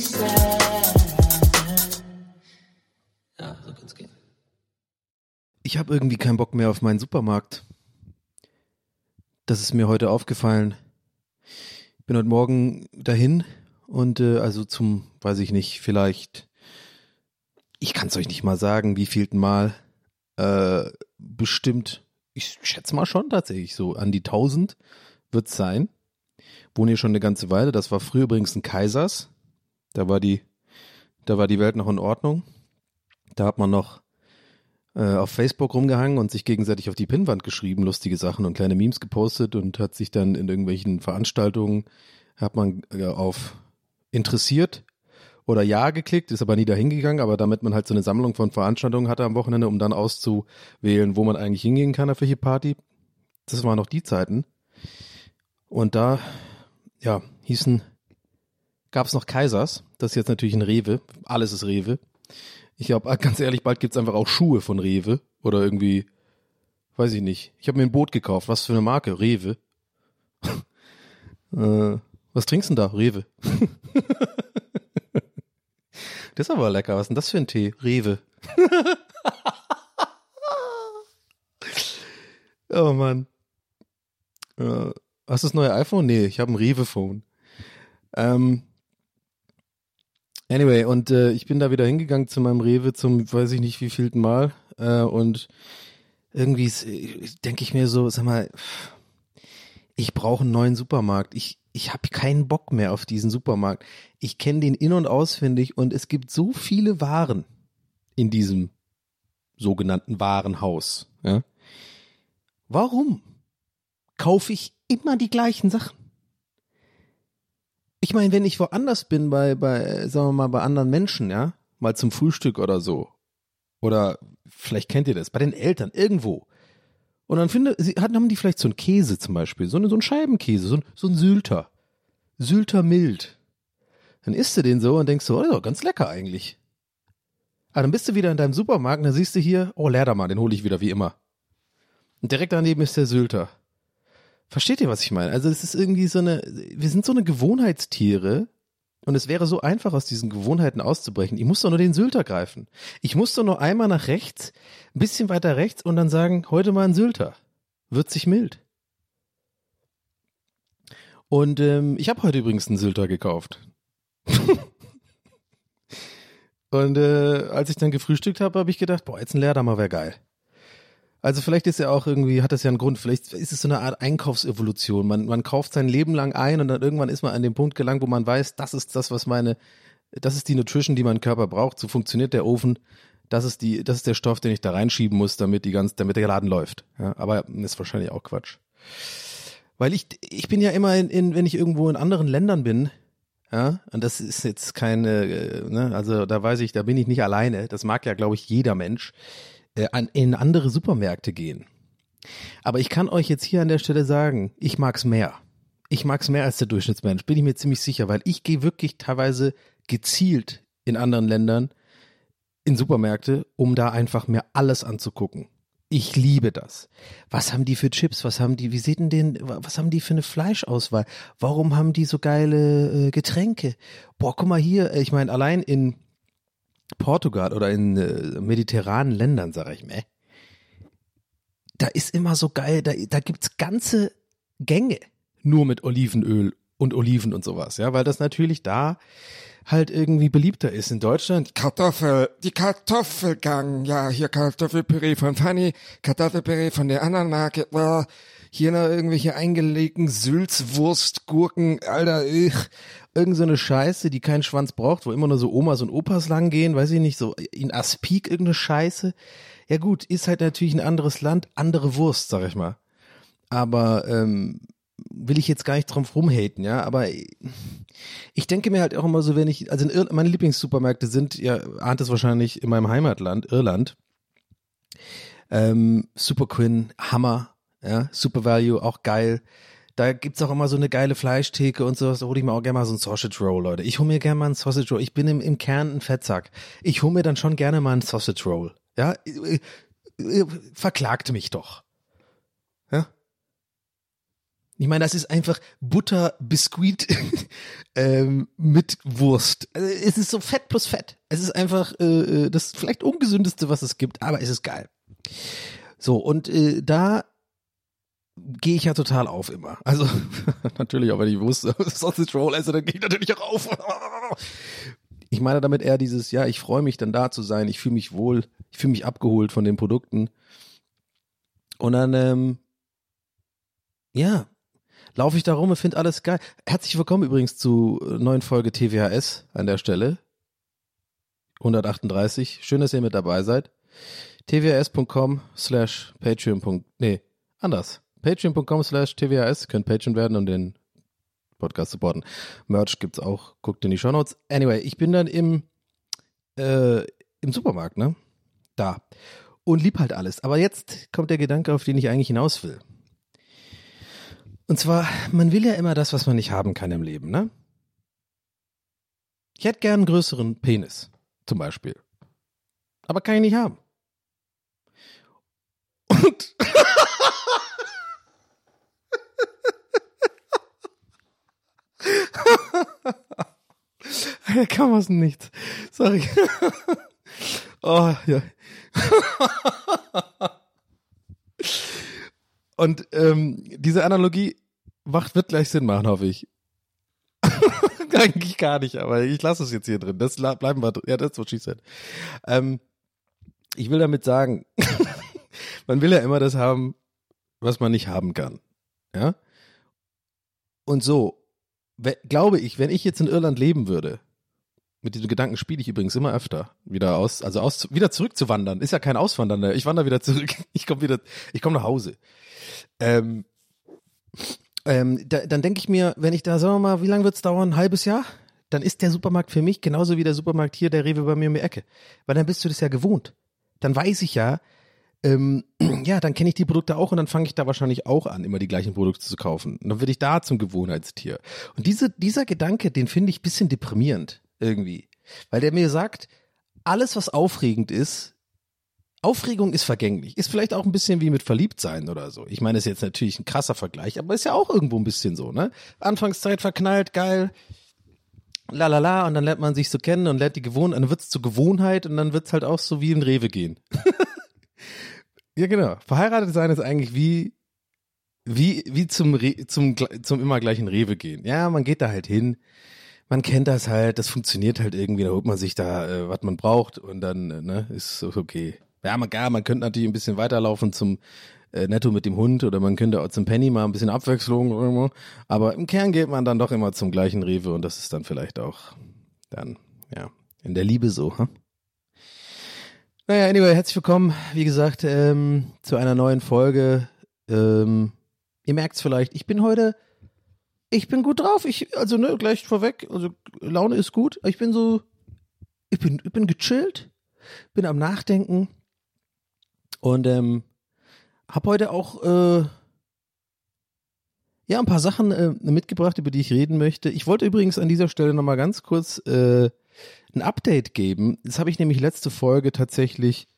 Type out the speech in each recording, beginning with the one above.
Said. Ja, so kann's gehen. Ich habe irgendwie keinen Bock mehr auf meinen Supermarkt. Das ist mir heute aufgefallen. Ich bin heute Morgen dahin und äh, also zum, weiß ich nicht, vielleicht, ich kann es euch nicht mal sagen, wie vielten Mal, äh, bestimmt, ich schätze mal schon tatsächlich so an die 1000 wird's sein. Wohne hier schon eine ganze Weile. Das war früher übrigens ein Kaisers. Da war die, da war die Welt noch in Ordnung. Da hat man noch äh, auf Facebook rumgehangen und sich gegenseitig auf die Pinnwand geschrieben, lustige Sachen und kleine Memes gepostet und hat sich dann in irgendwelchen Veranstaltungen, hat man äh, auf interessiert oder ja geklickt, ist aber nie dahin gegangen, aber damit man halt so eine Sammlung von Veranstaltungen hatte am Wochenende, um dann auszuwählen, wo man eigentlich hingehen kann auf welche Party. Das waren noch die Zeiten. Und da, ja, hießen, gab es noch Kaisers, das ist jetzt natürlich ein Rewe, alles ist Rewe. Ich glaube, ganz ehrlich, bald gibt's einfach auch Schuhe von Rewe oder irgendwie, weiß ich nicht. Ich habe mir ein Boot gekauft. Was für eine Marke? Rewe. äh, was trinkst du denn da? Rewe. das ist aber lecker. Was ist denn das für ein Tee? Rewe. oh Mann. Äh, hast du das neue iPhone? Nee, ich habe ein Rewe-Phone. Ähm, Anyway, und äh, ich bin da wieder hingegangen zu meinem Rewe zum, weiß ich nicht wie vielten Mal. Äh, und irgendwie denke ich mir so, sag mal, ich brauche einen neuen Supermarkt. Ich, ich habe keinen Bock mehr auf diesen Supermarkt. Ich kenne den in- und auswendig und es gibt so viele Waren in diesem sogenannten Warenhaus. Ja? Warum kaufe ich immer die gleichen Sachen? Ich meine, wenn ich woanders bin, bei, bei, sagen wir mal, bei anderen Menschen, ja, mal zum Frühstück oder so, oder vielleicht kennt ihr das, bei den Eltern, irgendwo. Und dann finde, sie hatten, haben die vielleicht so einen Käse zum Beispiel, so, eine, so einen Scheibenkäse, so so ein Sylter. Sylter mild. Dann isst du den so und denkst so, oh, ganz lecker eigentlich. Aber dann bist du wieder in deinem Supermarkt und dann siehst du hier, oh, Leerdermann, den hole ich wieder wie immer. Und direkt daneben ist der Sylter. Versteht ihr, was ich meine? Also es ist irgendwie so eine, wir sind so eine Gewohnheitstiere und es wäre so einfach, aus diesen Gewohnheiten auszubrechen. Ich muss doch nur den Sylter greifen. Ich muss doch nur einmal nach rechts, ein bisschen weiter rechts und dann sagen, heute mal ein Sylter. Wird sich mild. Und ähm, ich habe heute übrigens einen Sylter gekauft. und äh, als ich dann gefrühstückt habe, habe ich gedacht, boah, jetzt ein Leerdammer wäre geil. Also vielleicht ist ja auch irgendwie, hat das ja einen Grund, vielleicht ist es so eine Art Einkaufsevolution. Man, man kauft sein Leben lang ein und dann irgendwann ist man an dem Punkt gelangt, wo man weiß, das ist das, was meine, das ist die Nutrition, die mein Körper braucht. So funktioniert der Ofen. Das ist die, das ist der Stoff, den ich da reinschieben muss, damit die ganz, damit der Laden läuft. Ja, aber ist wahrscheinlich auch Quatsch. Weil ich, ich bin ja immer in, in wenn ich irgendwo in anderen Ländern bin, ja, und das ist jetzt keine, äh, ne, also da weiß ich, da bin ich nicht alleine. Das mag ja, glaube ich, jeder Mensch äh, an, in andere Supermärkte gehen. Aber ich kann euch jetzt hier an der Stelle sagen, ich mag's mehr. Ich mag's mehr als der Durchschnittsmensch, bin ich mir ziemlich sicher, weil ich gehe wirklich teilweise gezielt in anderen Ländern in Supermärkte, um da einfach mir alles anzugucken. Ich liebe das. Was haben die für Chips? Was haben die, wie sieht denn den, was haben die für eine Fleischauswahl? Warum haben die so geile äh, Getränke? Boah, guck mal hier, äh, ich meine, allein in Portugal oder in äh, mediterranen Ländern, sag ich mir, da ist immer so geil, da, da gibt's ganze Gänge nur mit Olivenöl und Oliven und sowas, ja, weil das natürlich da halt irgendwie beliebter ist in Deutschland. Kartoffel, die Kartoffelgang, ja, hier Kartoffelpüree von Fanny, Kartoffelpüree von der anderen Marke, boah, hier noch irgendwelche eingelegten Sülzwurst, Gurken, Alter, ich. Irgend so eine Scheiße, die keinen Schwanz braucht, wo immer nur so Omas und Opas lang gehen, weiß ich nicht, so in Aspik irgendeine Scheiße. Ja gut, ist halt natürlich ein anderes Land, andere Wurst, sag ich mal. Aber ähm, will ich jetzt gar nicht drauf rumhaten, ja, aber ich denke mir halt auch immer so, wenn ich, also meine Lieblingssupermärkte sind, ja, ahnt es wahrscheinlich in meinem Heimatland, Irland. Ähm, Super Quinn, Hammer, ja, Super Value, auch geil. Da gibt's auch immer so eine geile Fleischtheke und sowas. Da hole ich mir auch gerne mal so ein Sausage Roll, Leute. Ich hole mir gerne mal ein Sausage Roll. Ich bin im, im Kern ein Fettsack. Ich hole mir dann schon gerne mal ein Sausage Roll. Ja, verklagt mich doch. Ja, ich meine, das ist einfach Butter, Biskuit ähm, mit Wurst. Also es ist so Fett plus Fett. Es ist einfach äh, das vielleicht ungesündeste, was es gibt, aber es ist geil. So, und äh, da gehe ich ja total auf immer. Also natürlich auch, wenn ich wusste, Sausage Roll esse, dann gehe ich natürlich auch auf. Ich meine damit eher dieses, ja, ich freue mich dann da zu sein, ich fühle mich wohl, ich fühle mich abgeholt von den Produkten. Und dann, ähm, ja, laufe ich da rum und finde alles geil. Herzlich willkommen übrigens zu neuen Folge TWHS an der Stelle. 138. Schön, dass ihr mit dabei seid. tvhs.com slash patreon. Nee, anders. Patreon.com slash tvhs. Könnt Patreon werden und den Podcast supporten. Merch gibt's auch. Guckt in die Show Notes. Anyway, ich bin dann im, äh, im Supermarkt, ne? Da. Und lieb halt alles. Aber jetzt kommt der Gedanke, auf den ich eigentlich hinaus will. Und zwar, man will ja immer das, was man nicht haben kann im Leben, ne? Ich hätte gern einen größeren Penis, zum Beispiel. Aber kann ich nicht haben. Und Da kann man nicht. Sorry. Oh, ja. Und ähm, diese Analogie macht, wird gleich Sinn machen, hoffe ich. Eigentlich gar nicht, aber ich lasse es jetzt hier drin. Das bleiben wir drin. Ja, das ist what she said. Ähm, ich will damit sagen, man will ja immer das haben, was man nicht haben kann. Ja? Und so, glaube ich, wenn ich jetzt in Irland leben würde, mit diesem Gedanken spiele ich übrigens immer öfter, wieder aus, also aus, wieder zurückzuwandern. Ist ja kein Auswandern, ich wandere wieder zurück. Ich komme wieder, ich komme nach Hause. Ähm, ähm, da, dann denke ich mir, wenn ich da, sagen wir mal, wie lange wird's dauern? Ein halbes Jahr? Dann ist der Supermarkt für mich genauso wie der Supermarkt hier, der Rewe bei mir um die Ecke. Weil dann bist du das ja gewohnt. Dann weiß ich ja, ähm, ja, dann kenne ich die Produkte auch und dann fange ich da wahrscheinlich auch an, immer die gleichen Produkte zu kaufen. Und dann werde ich da zum Gewohnheitstier. Und diese, dieser Gedanke, den finde ich bisschen deprimierend irgendwie. Weil der mir sagt, alles, was aufregend ist, Aufregung ist vergänglich. Ist vielleicht auch ein bisschen wie mit Verliebtsein oder so. Ich meine, ist jetzt natürlich ein krasser Vergleich, aber ist ja auch irgendwo ein bisschen so, ne? Anfangszeit verknallt, geil, la la la, und dann lernt man sich so kennen und lernt die Gewohnheit, dann wird's zur Gewohnheit und dann wird's halt auch so wie in Rewe gehen. ja, genau. Verheiratet sein ist eigentlich wie, wie, wie zum, Re zum, zum immer gleichen Rewe gehen. Ja, man geht da halt hin, man kennt das halt, das funktioniert halt irgendwie, da holt man sich da, äh, was man braucht und dann, äh, ne, ist okay. Ja, man, ja, man könnte natürlich ein bisschen weiterlaufen zum äh, Netto mit dem Hund oder man könnte auch zum Penny mal ein bisschen Abwechslung, aber im Kern geht man dann doch immer zum gleichen Rewe und das ist dann vielleicht auch dann, ja, in der Liebe so. Hm? Naja, anyway, herzlich willkommen, wie gesagt, ähm, zu einer neuen Folge. Ähm, ihr merkt's vielleicht, ich bin heute, ich bin gut drauf. Ich, also ne, gleich vorweg, also Laune ist gut. Ich bin so, ich bin, ich bin gechillt, bin am Nachdenken und ähm, habe heute auch äh, ja ein paar Sachen äh, mitgebracht, über die ich reden möchte. Ich wollte übrigens an dieser Stelle nochmal ganz kurz äh, ein Update geben. Das habe ich nämlich letzte Folge tatsächlich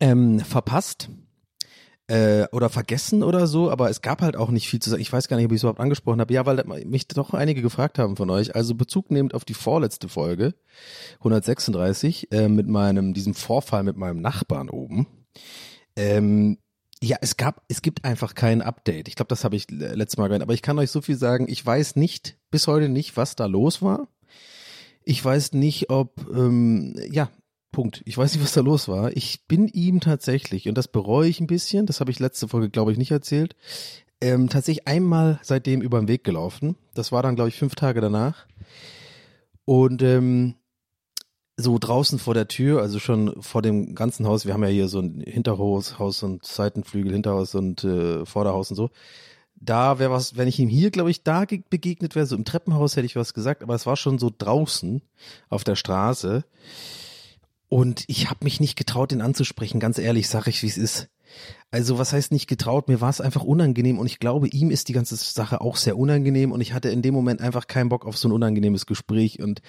ähm, verpasst äh, oder vergessen oder so, aber es gab halt auch nicht viel zu sagen. Ich weiß gar nicht, ob ich es überhaupt angesprochen habe. Ja, weil mich doch einige gefragt haben von euch. Also Bezug nehmend auf die vorletzte Folge, 136, äh, mit meinem, diesem Vorfall mit meinem Nachbarn oben. Ähm, ja, es gab, es gibt einfach kein Update. Ich glaube, das habe ich letztes Mal gehört. Aber ich kann euch so viel sagen, ich weiß nicht, bis heute nicht, was da los war. Ich weiß nicht, ob, ähm, ja, Punkt. Ich weiß nicht, was da los war. Ich bin ihm tatsächlich, und das bereue ich ein bisschen, das habe ich letzte Folge, glaube ich, nicht erzählt, ähm, tatsächlich einmal seitdem über den Weg gelaufen. Das war dann, glaube ich, fünf Tage danach. Und ähm, so draußen vor der Tür, also schon vor dem ganzen Haus, wir haben ja hier so ein Hinterhaus, Haus und Seitenflügel, Hinterhaus und äh, Vorderhaus und so. Da wäre was, wenn ich ihm hier, glaube ich, da begegnet wäre, so im Treppenhaus hätte ich was gesagt, aber es war schon so draußen auf der Straße. Und ich habe mich nicht getraut, ihn anzusprechen, ganz ehrlich, sage ich, wie es ist. Also was heißt nicht getraut? Mir war es einfach unangenehm und ich glaube, ihm ist die ganze Sache auch sehr unangenehm und ich hatte in dem Moment einfach keinen Bock auf so ein unangenehmes Gespräch und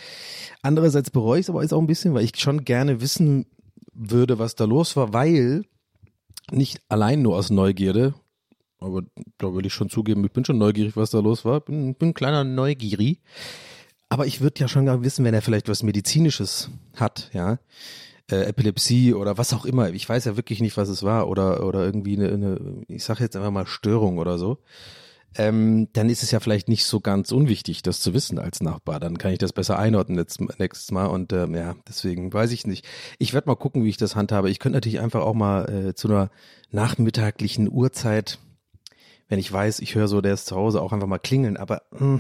andererseits bereue ich es aber jetzt auch ein bisschen, weil ich schon gerne wissen würde, was da los war, weil nicht allein nur aus Neugierde, aber da will ich schon zugeben, ich bin schon neugierig, was da los war, bin, bin ein kleiner Neugierig, aber ich würde ja schon gerne wissen, wenn er vielleicht was Medizinisches hat, ja. Äh, Epilepsie oder was auch immer. Ich weiß ja wirklich nicht, was es war. Oder, oder irgendwie eine, eine ich sage jetzt einfach mal Störung oder so. Ähm, dann ist es ja vielleicht nicht so ganz unwichtig, das zu wissen als Nachbar. Dann kann ich das besser einordnen nächstes, nächstes Mal. Und ähm, ja, deswegen weiß ich nicht. Ich werde mal gucken, wie ich das handhabe. Ich könnte natürlich einfach auch mal äh, zu einer nachmittaglichen Uhrzeit, wenn ich weiß, ich höre so, der ist zu Hause, auch einfach mal klingeln. Aber mh, hm,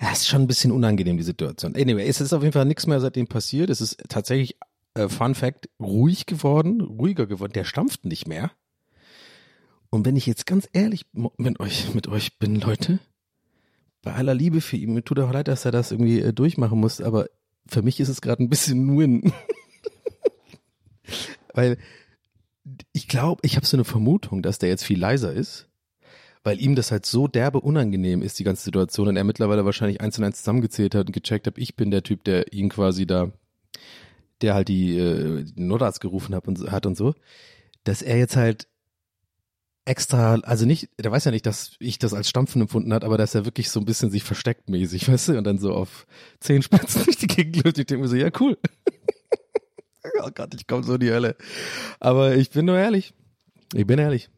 ja, ist schon ein bisschen unangenehm, die Situation. Anyway, es ist auf jeden Fall nichts mehr seitdem passiert. Es ist tatsächlich, äh, Fun Fact, ruhig geworden, ruhiger geworden. Der stampft nicht mehr. Und wenn ich jetzt ganz ehrlich mit euch, mit euch bin, Leute, bei aller Liebe für ihn, mir tut auch leid, dass er das irgendwie äh, durchmachen muss, aber für mich ist es gerade ein bisschen Win. Weil ich glaube, ich habe so eine Vermutung, dass der jetzt viel leiser ist weil ihm das halt so derbe unangenehm ist, die ganze Situation, und er mittlerweile wahrscheinlich eins und eins zusammengezählt hat und gecheckt hat, ich bin der Typ, der ihn quasi da, der halt die, äh, den Notarzt gerufen hat und, hat und so, dass er jetzt halt extra, also nicht, der weiß ja nicht, dass ich das als Stampfen empfunden hat, aber dass er wirklich so ein bisschen sich versteckt mäßig, weißt du, und dann so auf Zehenspitzen durch die Gegend läuft. Ich denke mir so, ja, cool. oh Gott, ich komme so in die Hölle. Aber ich bin nur ehrlich. Ich bin ehrlich.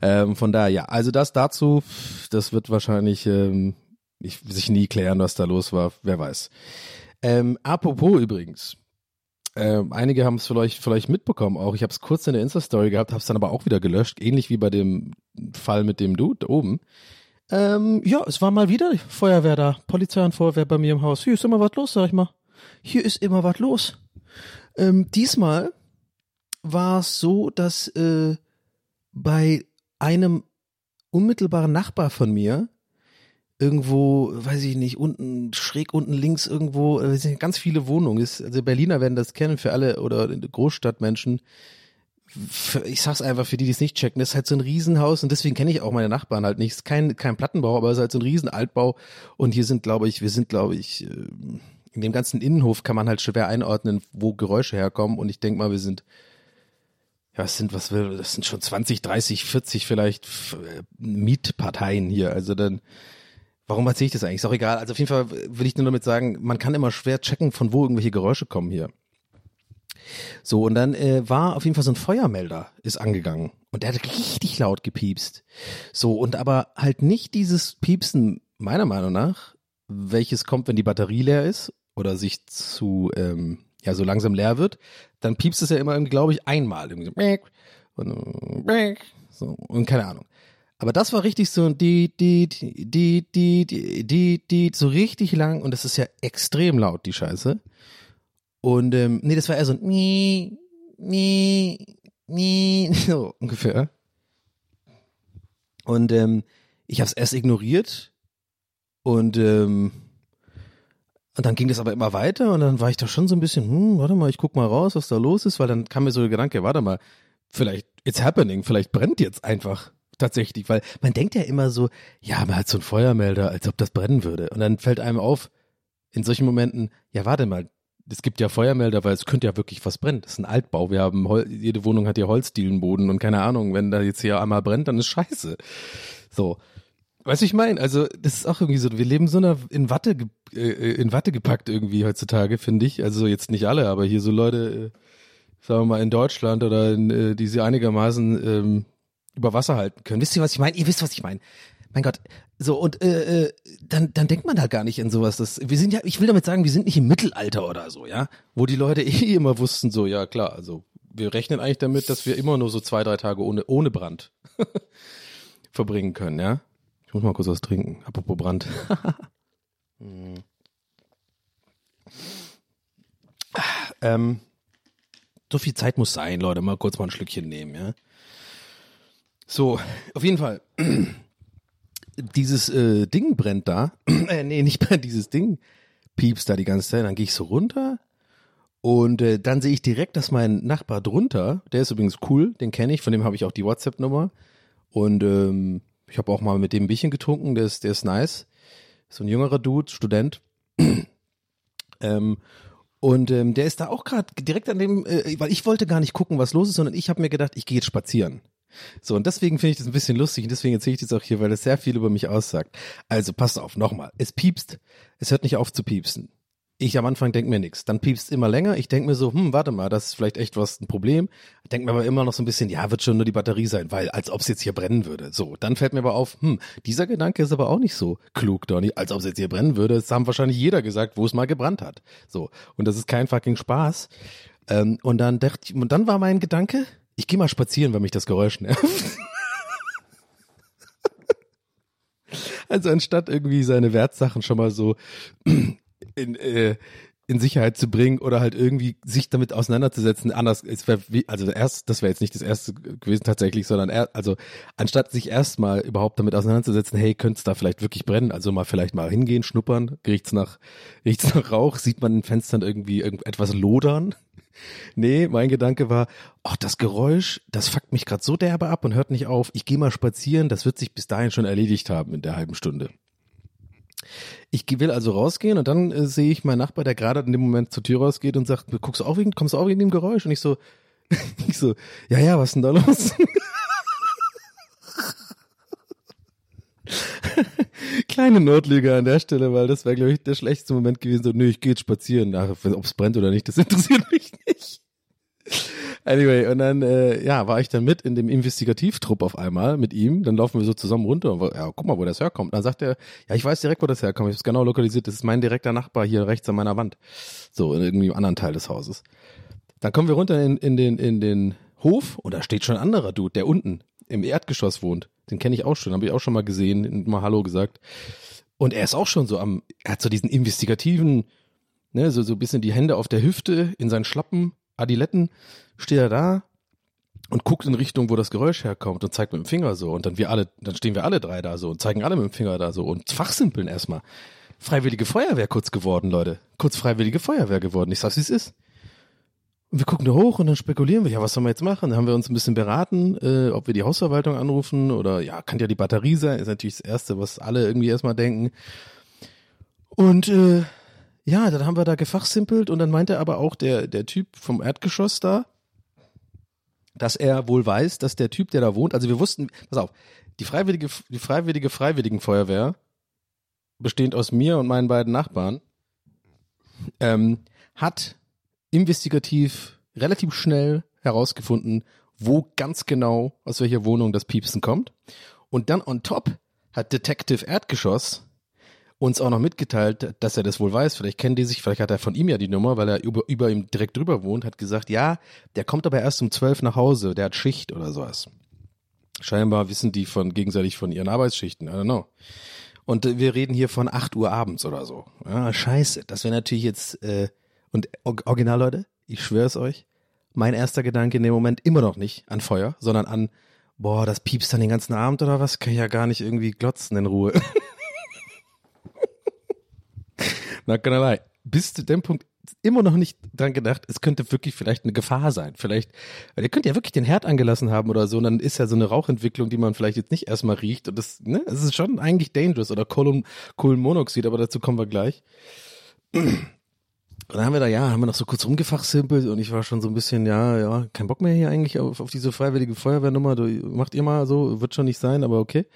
Ähm, von daher, ja, also das dazu, das wird wahrscheinlich ähm, ich, sich nie klären, was da los war, wer weiß. Ähm, apropos übrigens, ähm, einige haben es vielleicht, vielleicht mitbekommen auch. Ich habe es kurz in der Insta-Story gehabt, habe es dann aber auch wieder gelöscht, ähnlich wie bei dem Fall mit dem Dude oben. Ähm, ja, es war mal wieder Feuerwehr da, Polizei und Feuerwehr bei mir im Haus. Hier ist immer was los, sag ich mal. Hier ist immer was los. Ähm, diesmal war es so, dass äh, bei einem unmittelbaren Nachbar von mir irgendwo, weiß ich nicht, unten, schräg unten links irgendwo, äh, sind ganz viele Wohnungen. Ist, also Berliner werden das kennen für alle oder Großstadtmenschen. Ich sag's einfach für die, die es nicht checken, das ist halt so ein Riesenhaus und deswegen kenne ich auch meine Nachbarn halt nicht. Es ist kein, kein Plattenbau, aber es ist halt so ein Riesenaltbau und hier sind, glaube ich, wir sind, glaube ich, äh, in dem ganzen Innenhof kann man halt schwer einordnen, wo Geräusche herkommen und ich denke mal, wir sind ja, es sind, was will, das sind schon 20, 30, 40 vielleicht äh, Mietparteien hier. Also dann, warum erzähle ich das eigentlich? Ist auch egal. Also auf jeden Fall will ich nur damit sagen, man kann immer schwer checken, von wo irgendwelche Geräusche kommen hier. So, und dann äh, war auf jeden Fall so ein Feuermelder, ist angegangen. Und der hat richtig laut gepiepst. So, und aber halt nicht dieses Piepsen, meiner Meinung nach, welches kommt, wenn die Batterie leer ist oder sich zu, ähm, ja so langsam leer wird, dann piepst es ja immer, glaube ich, einmal. Irgendwie so, und, so, und keine Ahnung. Aber das war richtig so ein die, die, die, die, die, die, die, so richtig lang und das ist ja extrem laut, die Scheiße. Und ähm, nee, das war eher so ein nie, nie, nie, so ungefähr. Und ähm, ich hab's erst ignoriert und ähm, und dann ging das aber immer weiter und dann war ich da schon so ein bisschen, hm, warte mal, ich guck mal raus, was da los ist, weil dann kam mir so der Gedanke, warte mal, vielleicht, it's happening, vielleicht brennt jetzt einfach tatsächlich, weil man denkt ja immer so, ja, man hat so einen Feuermelder, als ob das brennen würde. Und dann fällt einem auf, in solchen Momenten, ja, warte mal, es gibt ja Feuermelder, weil es könnte ja wirklich was brennen. Das ist ein Altbau. Wir haben Hol jede Wohnung hat ja Holzdielenboden und keine Ahnung, wenn da jetzt hier einmal brennt, dann ist scheiße. So. Weißt du, ich meine, also das ist auch irgendwie so, wir leben so in Watte äh, in Watte gepackt irgendwie heutzutage, finde ich. Also jetzt nicht alle, aber hier so Leute, äh, sagen wir mal in Deutschland oder in, äh, die sie einigermaßen ähm, über Wasser halten können. Wisst ihr, was ich meine? Ihr wisst, was ich meine. Mein Gott. So, und äh, äh, dann, dann denkt man halt gar nicht in sowas. Das, wir sind ja, ich will damit sagen, wir sind nicht im Mittelalter oder so, ja, wo die Leute eh immer wussten, so, ja klar, also wir rechnen eigentlich damit, dass wir immer nur so zwei, drei Tage ohne, ohne Brand verbringen können, ja. Ich muss mal kurz was trinken. Apropos Brand. Hm. ähm, so viel Zeit muss sein, Leute. Mal kurz mal ein Schlückchen nehmen, ja. So, auf jeden Fall. Dieses äh, Ding brennt da. äh, nee, nicht brennt, dieses Ding piepst da die ganze Zeit. Dann gehe ich so runter und äh, dann sehe ich direkt, dass mein Nachbar drunter, der ist übrigens cool, den kenne ich, von dem habe ich auch die WhatsApp-Nummer. Und ähm, ich habe auch mal mit dem ein Bierchen getrunken, der ist, der ist nice. So ein jüngerer Dude, Student. ähm, und ähm, der ist da auch gerade direkt an dem, äh, weil ich wollte gar nicht gucken, was los ist, sondern ich habe mir gedacht, ich gehe jetzt spazieren. So, und deswegen finde ich das ein bisschen lustig und deswegen erzähle ich das auch hier, weil das sehr viel über mich aussagt. Also passt auf, nochmal. Es piepst, es hört nicht auf zu piepsen. Ich am Anfang denke mir nichts. Dann piepst immer länger. Ich denke mir so, hm, warte mal, das ist vielleicht echt was ein Problem. Denke mir aber immer noch so ein bisschen, ja, wird schon nur die Batterie sein, weil als ob es jetzt hier brennen würde. So, dann fällt mir aber auf, hm, dieser Gedanke ist aber auch nicht so klug, Donny, als ob es jetzt hier brennen würde. Das haben wahrscheinlich jeder gesagt, wo es mal gebrannt hat. So, und das ist kein fucking Spaß. Ähm, und dann dachte ich, und dann war mein Gedanke, ich gehe mal spazieren, weil mich das Geräusch nervt. Also anstatt irgendwie seine Wertsachen schon mal so in, äh, in Sicherheit zu bringen oder halt irgendwie sich damit auseinanderzusetzen, anders, es wär, also erst, das wäre jetzt nicht das erste gewesen tatsächlich, sondern er, also anstatt sich erstmal überhaupt damit auseinanderzusetzen, hey, könnte es da vielleicht wirklich brennen, also mal vielleicht mal hingehen, schnuppern, riecht's nach, riecht's nach Rauch, sieht man in Fenstern irgendwie irgendetwas lodern. Nee, mein Gedanke war, ach, das Geräusch, das fuckt mich gerade so derbe ab und hört nicht auf. Ich gehe mal spazieren, das wird sich bis dahin schon erledigt haben in der halben Stunde. Ich will also rausgehen und dann äh, sehe ich meinen Nachbar, der gerade in dem Moment zur Tür rausgeht und sagt, guckst du auch wegen, kommst du auch wegen dem Geräusch? Und ich so, ich so, ja, ja, was denn da los? Kleine Notlüge an der Stelle, weil das wäre, glaube ich, der schlechteste Moment gewesen. So, nö, ich gehe jetzt spazieren. Ob es brennt oder nicht, das interessiert mich nicht. Anyway, und dann, äh, ja, war ich dann mit in dem Investigativtrupp auf einmal mit ihm. Dann laufen wir so zusammen runter und, ja, guck mal, wo das herkommt. Dann sagt er, ja, ich weiß direkt, wo das herkommt. Ich habe es genau lokalisiert. Das ist mein direkter Nachbar hier rechts an meiner Wand. So, in irgendwie einem anderen Teil des Hauses. Dann kommen wir runter in, in, den, in den Hof und da steht schon ein anderer Dude, der unten im Erdgeschoss wohnt. Den kenne ich auch schon, habe ich auch schon mal gesehen mal Hallo gesagt. Und er ist auch schon so am, er hat so diesen investigativen, ne, so, so ein bisschen die Hände auf der Hüfte, in seinen Schlappen, Adiletten, steht er da und guckt in Richtung, wo das Geräusch herkommt und zeigt mit dem Finger so. Und dann wir alle, dann stehen wir alle drei da so und zeigen alle mit dem Finger da so und fachsimpeln erstmal. Freiwillige Feuerwehr kurz geworden, Leute. Kurz Freiwillige Feuerwehr geworden. Ich sag's, wie es ist. Und wir gucken da hoch und dann spekulieren wir, ja, was sollen wir jetzt machen? Dann haben wir uns ein bisschen beraten, äh, ob wir die Hausverwaltung anrufen oder ja, kann ja die Batterie sein, ist natürlich das Erste, was alle irgendwie erstmal denken. Und äh, ja, dann haben wir da gefachsimpelt und dann meinte aber auch der, der Typ vom Erdgeschoss da, dass er wohl weiß, dass der Typ, der da wohnt, also wir wussten, pass auf, die freiwillige, die freiwillige Freiwilligenfeuerwehr, bestehend aus mir und meinen beiden Nachbarn, ähm, hat investigativ relativ schnell herausgefunden, wo ganz genau aus welcher Wohnung das Piepsen kommt. Und dann on top hat Detective Erdgeschoss uns auch noch mitgeteilt, dass er das wohl weiß. Vielleicht kennen die sich, vielleicht hat er von ihm ja die Nummer, weil er über, über ihm direkt drüber wohnt, hat gesagt, ja, der kommt aber erst um zwölf nach Hause, der hat Schicht oder sowas. Scheinbar wissen die von gegenseitig von ihren Arbeitsschichten, I don't know. Und wir reden hier von 8 Uhr abends oder so. Ja, scheiße. Das wäre natürlich jetzt, äh, und or- original, Leute, ich schwöre es euch, mein erster Gedanke in dem Moment immer noch nicht an Feuer, sondern an, boah, das piepst dann den ganzen Abend oder was? Kann ich ja gar nicht irgendwie glotzen in Ruhe. Not gonna lie. Bis zu dem Punkt immer noch nicht dran gedacht, es könnte wirklich vielleicht eine Gefahr sein. Vielleicht, weil ihr könnt ja wirklich den Herd angelassen haben oder so, und dann ist ja so eine Rauchentwicklung, die man vielleicht jetzt nicht erstmal riecht. Und das, ne, es ist schon eigentlich dangerous oder Kohlen, Kohlenmonoxid, aber dazu kommen wir gleich. Und dann haben wir da, ja, haben wir noch so kurz rumgefachsimpelt und ich war schon so ein bisschen, ja, ja, kein Bock mehr hier eigentlich auf, auf diese freiwillige Feuerwehrnummer. Du, macht ihr mal so, wird schon nicht sein, aber okay.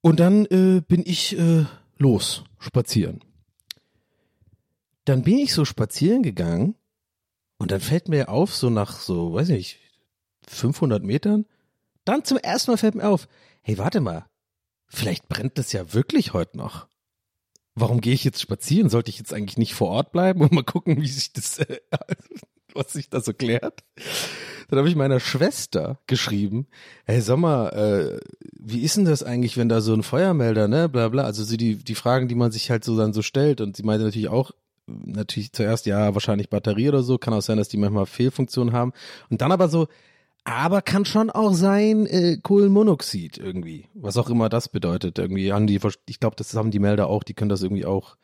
Und dann äh, bin ich äh, los, spazieren. Dann bin ich so spazieren gegangen und dann fällt mir auf, so nach so, weiß ich nicht, 500 Metern, dann zum ersten Mal fällt mir auf, hey, warte mal, vielleicht brennt das ja wirklich heute noch warum gehe ich jetzt spazieren? Sollte ich jetzt eigentlich nicht vor Ort bleiben und mal gucken, wie sich das, was sich da so klärt? Dann habe ich meiner Schwester geschrieben, hey sag mal, äh, wie ist denn das eigentlich, wenn da so ein Feuermelder, ne, bla bla, also so die, die Fragen, die man sich halt so dann so stellt und sie meinte natürlich auch, natürlich zuerst, ja, wahrscheinlich Batterie oder so, kann auch sein, dass die manchmal Fehlfunktionen haben und dann aber so, aber kann schon auch sein äh, Kohlenmonoxid irgendwie, was auch immer das bedeutet. Irgendwie haben die, ich glaube, das haben die Melder auch, die können das irgendwie auch.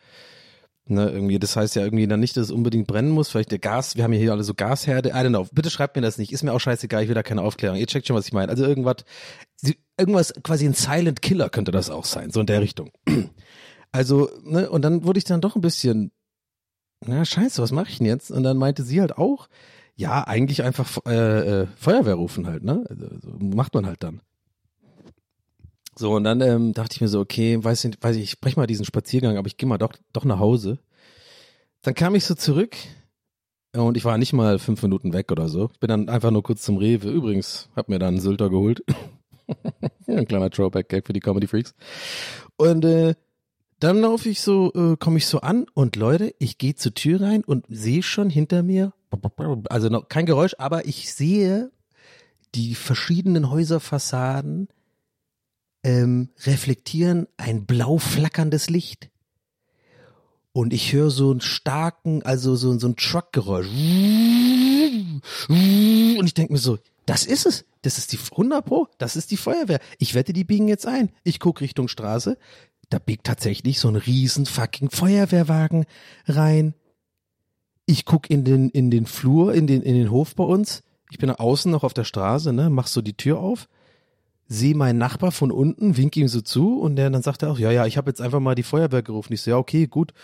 Ne, irgendwie, das heißt ja irgendwie dann nicht, dass es unbedingt brennen muss. Vielleicht der Gas, wir haben ja hier alle so Gasherde. I don't know. Bitte schreibt mir das nicht. Ist mir auch scheißegal, ich will da keine Aufklärung. Ihr checkt schon, was ich meine. Also irgendwas, irgendwas, quasi ein Silent Killer könnte das auch sein, so in der Richtung. Also, ne, und dann wurde ich dann doch ein bisschen, na scheiße, was mache ich denn jetzt? Und dann meinte sie halt auch, ja, eigentlich einfach äh, äh, Feuerwehr rufen halt, ne? Also, macht man halt dann. So, und dann ähm, dachte ich mir so, okay, weiß nicht, weiß ich, ich spreche mal diesen Spaziergang, aber ich gehe mal doch, doch nach Hause. Dann kam ich so zurück und ich war nicht mal fünf Minuten weg oder so. Ich bin dann einfach nur kurz zum Rewe. Übrigens, hab mir dann einen Sylter geholt. Ein kleiner Throwback-Gag für die Comedy Freaks. Und äh, dann laufe ich so, äh, komme ich so an und Leute, ich gehe zur Tür rein und sehe schon hinter mir, also noch kein Geräusch, aber ich sehe die verschiedenen Häuserfassaden ähm, reflektieren ein blau flackerndes Licht. Und ich höre so einen starken, also so, so ein Truckgeräusch. Und ich denke mir so, das ist es. Das ist die 100 Pro. Das ist die Feuerwehr. Ich wette, die biegen jetzt ein. Ich guck Richtung Straße da biegt tatsächlich so ein riesen fucking Feuerwehrwagen rein. Ich guck in den, in den Flur, in den, in den Hof bei uns. Ich bin außen noch auf der Straße, ne, mach so die Tür auf sehe meinen Nachbar von unten, wink ihm so zu und der dann sagt er auch, ja, ja, ich habe jetzt einfach mal die Feuerwehr gerufen. Ich so, ja, okay, gut,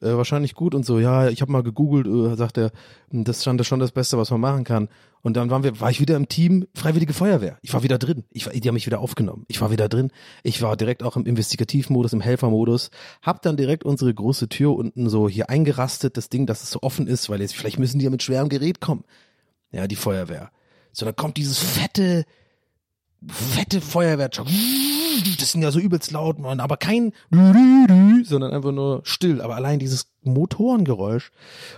äh, wahrscheinlich gut und so, ja, ich habe mal gegoogelt, äh, sagt er, hm, das stand schon das Beste, was man machen kann. Und dann waren wir, war ich wieder im Team Freiwillige Feuerwehr. Ich war wieder drin. Ich war, die haben mich wieder aufgenommen. Ich war wieder drin. Ich war direkt auch im Investigativmodus, im Helfermodus. Hab dann direkt unsere große Tür unten so hier eingerastet, das Ding, dass es so offen ist, weil jetzt vielleicht müssen die ja mit schwerem Gerät kommen. Ja, die Feuerwehr. So, dann kommt dieses fette, fette Feuerwehrtruck. Das sind ja so übelst laut, man, aber kein sondern einfach nur still. Aber allein dieses Motorengeräusch.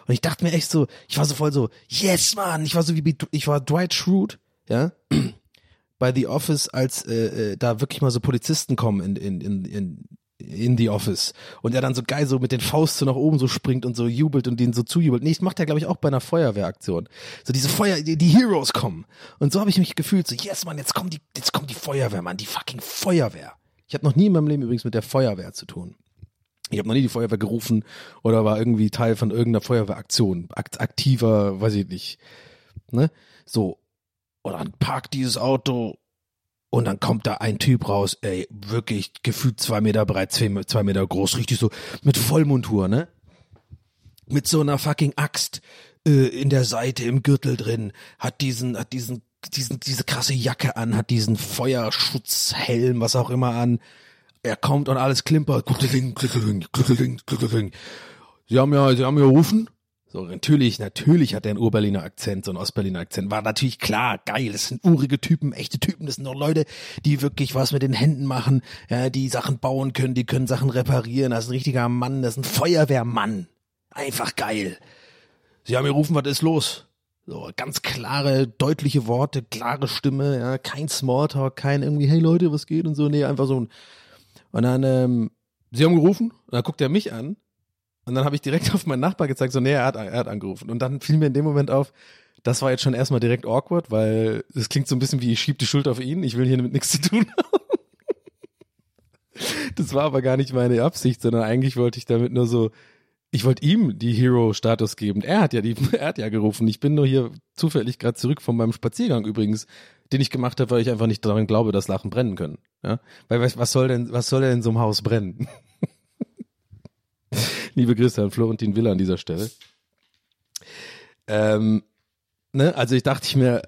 Und ich dachte mir echt so, ich war so voll so, yes, man. Ich war so wie, ich war Dwight Schrute, ja, bei The Office, als äh, äh, da wirklich mal so Polizisten kommen in, in, in, in in the Office und er dann so geil so mit den Fausten nach oben so springt und so jubelt und denen so zujubelt. Nee, das macht er glaube ich auch bei einer Feuerwehraktion. So diese Feuer, die, die Heroes kommen. Und so habe ich mich gefühlt, so yes man, jetzt kommt die, jetzt kommt die Feuerwehr, Mann, die fucking Feuerwehr. Ich habe noch nie in meinem Leben übrigens mit der Feuerwehr zu tun. Ich habe noch nie die Feuerwehr gerufen oder war irgendwie Teil von irgendeiner Feuerwehraktion, akt aktiver, weiß ich nicht. Ne? So. Dann parkt dieses Auto und dann kommt da ein Typ raus, ey, wirklich gefühlt zwei Meter breit, zwei, Meter groß, richtig so mit Vollmontur, ne? Mit so einer fucking Axt äh, in der Seite im Gürtel drin, hat diesen, hat diesen, diesen, diese krasse Jacke an, hat diesen Feuerschutzhelm, was auch immer an. Er kommt und alles klimpert. Sie haben ja, sie haben ja gerufen. So, natürlich, natürlich hat er einen Urberliner Akzent, so einen Ostberliner Akzent. War natürlich klar, geil. Das sind urige Typen, echte Typen. Das sind doch Leute, die wirklich was mit den Händen machen, ja, die Sachen bauen können, die können Sachen reparieren. Das ist ein richtiger Mann, das ist ein Feuerwehrmann. Einfach geil. Sie haben gerufen, was ist los? So, ganz klare, deutliche Worte, klare Stimme, ja, kein Smalltalk, kein irgendwie, hey Leute, was geht und so. Nee, einfach so ein. Und dann, ähm, sie haben gerufen, und dann guckt er mich an und dann habe ich direkt auf meinen Nachbar gezeigt, so, nee, er hat, er hat angerufen. Und dann fiel mir in dem Moment auf, das war jetzt schon erstmal direkt awkward, weil es klingt so ein bisschen wie, ich schieb die Schuld auf ihn, ich will hier damit nichts zu tun haben. Das war aber gar nicht meine Absicht, sondern eigentlich wollte ich damit nur so, ich wollte ihm die Hero-Status geben. Er hat ja die, er hat ja gerufen. Ich bin nur hier zufällig gerade zurück von meinem Spaziergang übrigens, den ich gemacht habe, weil ich einfach nicht daran glaube, dass Lachen brennen können. Ja? Weil was soll denn, was soll denn in so einem Haus brennen? Liebe Grüße an Florentin Villa an dieser Stelle. Ähm, ne, also ich dachte ich mir,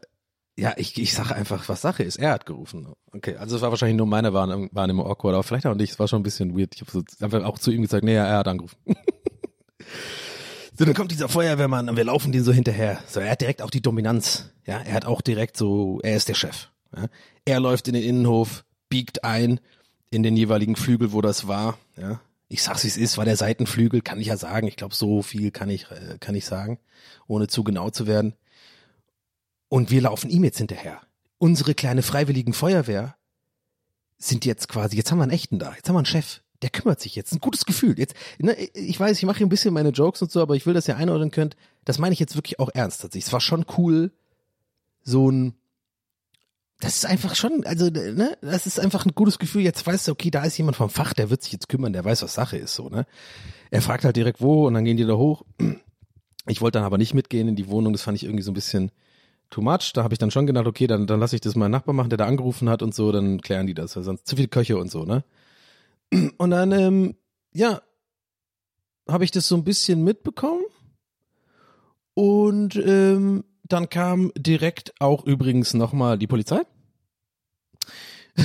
ja, ich, ich sage einfach, was Sache ist. Er hat gerufen. Okay, also es war wahrscheinlich nur meine Wahrnehmung awkward, aber vielleicht auch nicht. Es war schon ein bisschen weird. Ich habe so einfach auch zu ihm gesagt, nee, ja, er hat angerufen. so, dann kommt dieser Feuerwehrmann und wir laufen den so hinterher. So, er hat direkt auch die Dominanz. Ja, er hat auch direkt so, er ist der Chef. Ja? Er läuft in den Innenhof, biegt ein in den jeweiligen Flügel, wo das war. Ja, ich sag's wie es ist, war der Seitenflügel, kann ich ja sagen. Ich glaube, so viel kann ich äh, kann ich sagen, ohne zu genau zu werden. Und wir laufen ihm jetzt hinterher. Unsere kleine freiwilligen Feuerwehr sind jetzt quasi, jetzt haben wir einen echten da, jetzt haben wir einen Chef, der kümmert sich jetzt, ein gutes Gefühl. Jetzt, ne, ich weiß, ich mache hier ein bisschen meine Jokes und so, aber ich will, dass ihr einordnen könnt, das meine ich jetzt wirklich auch ernst. Es war schon cool, so ein, das ist einfach schon, also, ne, das ist einfach ein gutes Gefühl. Jetzt weißt du, okay, da ist jemand vom Fach, der wird sich jetzt kümmern, der weiß, was Sache ist, so, ne. Er fragt halt direkt wo und dann gehen die da hoch. Ich wollte dann aber nicht mitgehen in die Wohnung, das fand ich irgendwie so ein bisschen, too much. Da habe ich dann schon gedacht, okay, dann, dann lasse ich das meinen Nachbar machen, der da angerufen hat und so, dann klären die das, weil sonst zu viele Köche und so, ne? Und dann, ähm, ja, habe ich das so ein bisschen mitbekommen. Und ähm, dann kam direkt auch übrigens nochmal die Polizei.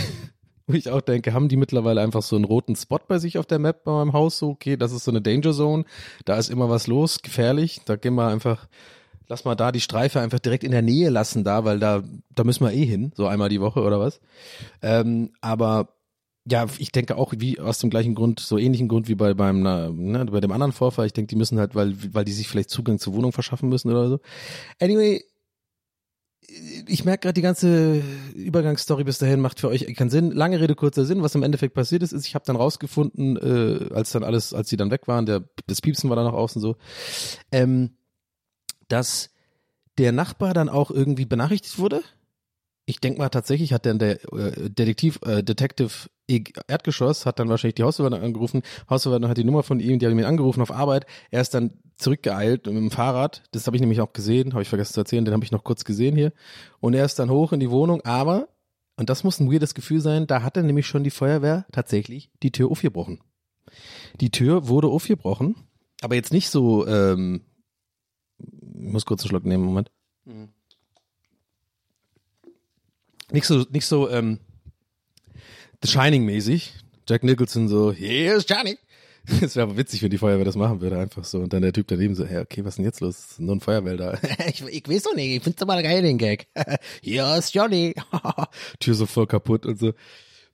Wo ich auch denke, haben die mittlerweile einfach so einen roten Spot bei sich auf der Map bei meinem Haus? So, okay, das ist so eine Danger Zone, da ist immer was los, gefährlich, da gehen wir einfach lass mal da die Streife einfach direkt in der Nähe lassen da, weil da, da müssen wir eh hin, so einmal die Woche oder was. Ähm, aber ja, ich denke auch wie aus dem gleichen Grund, so ähnlichen Grund wie bei beim ne, bei dem anderen Vorfall. Ich denke, die müssen halt, weil weil die sich vielleicht Zugang zur Wohnung verschaffen müssen oder so. Anyway, ich merke gerade die ganze Übergangsstory bis dahin macht für euch keinen Sinn. Lange Rede kurzer Sinn. Was im Endeffekt passiert ist, ist, ich habe dann rausgefunden, äh, als dann alles, als sie dann weg waren, der das Piepsen war dann noch außen so. Ähm, dass der Nachbar dann auch irgendwie benachrichtigt wurde. Ich denke mal tatsächlich hat dann der äh, Detektiv, äh, Detective Erdgeschoss hat dann wahrscheinlich die Hausverwaltung angerufen. Hausverwaltung hat die Nummer von ihm, die haben ihn angerufen auf Arbeit. Er ist dann zurückgeeilt mit dem Fahrrad. Das habe ich nämlich auch gesehen, habe ich vergessen zu erzählen, den habe ich noch kurz gesehen hier. Und er ist dann hoch in die Wohnung, aber, und das muss ein weirdes Gefühl sein, da hat er nämlich schon die Feuerwehr tatsächlich die Tür aufgebrochen. Die Tür wurde aufgebrochen, aber jetzt nicht so ähm, ich muss kurz einen Schluck nehmen, Moment. Mhm. Nicht so, nicht so, ähm, The Shining mäßig. Jack Nicholson so, here's Johnny. Das wäre aber witzig, wenn die Feuerwehr das machen würde, einfach so. Und dann der Typ daneben so, hey, okay, was ist denn jetzt los? Nur ein Feuerwehr ich, ich weiß doch nicht, ich find's aber geil, den Gag. Hier ist Johnny. Tür so voll kaputt und so.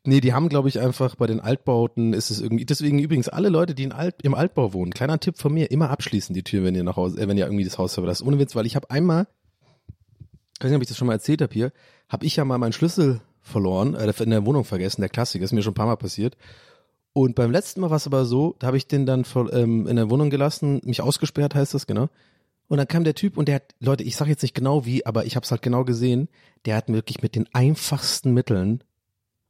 Nee, die haben, glaube ich, einfach bei den Altbauten ist es irgendwie, deswegen übrigens alle Leute, die Alt, im Altbau wohnen, kleiner Tipp von mir, immer abschließen die Tür, wenn ihr nach Hause, äh, wenn ihr irgendwie das Haus verlasst. Ohne Witz, weil ich habe einmal, ich weiß nicht, ob ich das schon mal erzählt habe hier, habe ich ja mal meinen Schlüssel verloren, äh, in der Wohnung vergessen, der Klassiker, ist mir schon ein paar Mal passiert. Und beim letzten Mal war es aber so, da habe ich den dann vor, ähm, in der Wohnung gelassen, mich ausgesperrt heißt das, genau. Und dann kam der Typ und der hat, Leute, ich sage jetzt nicht genau wie, aber ich habe es halt genau gesehen, der hat wirklich mit den einfachsten Mitteln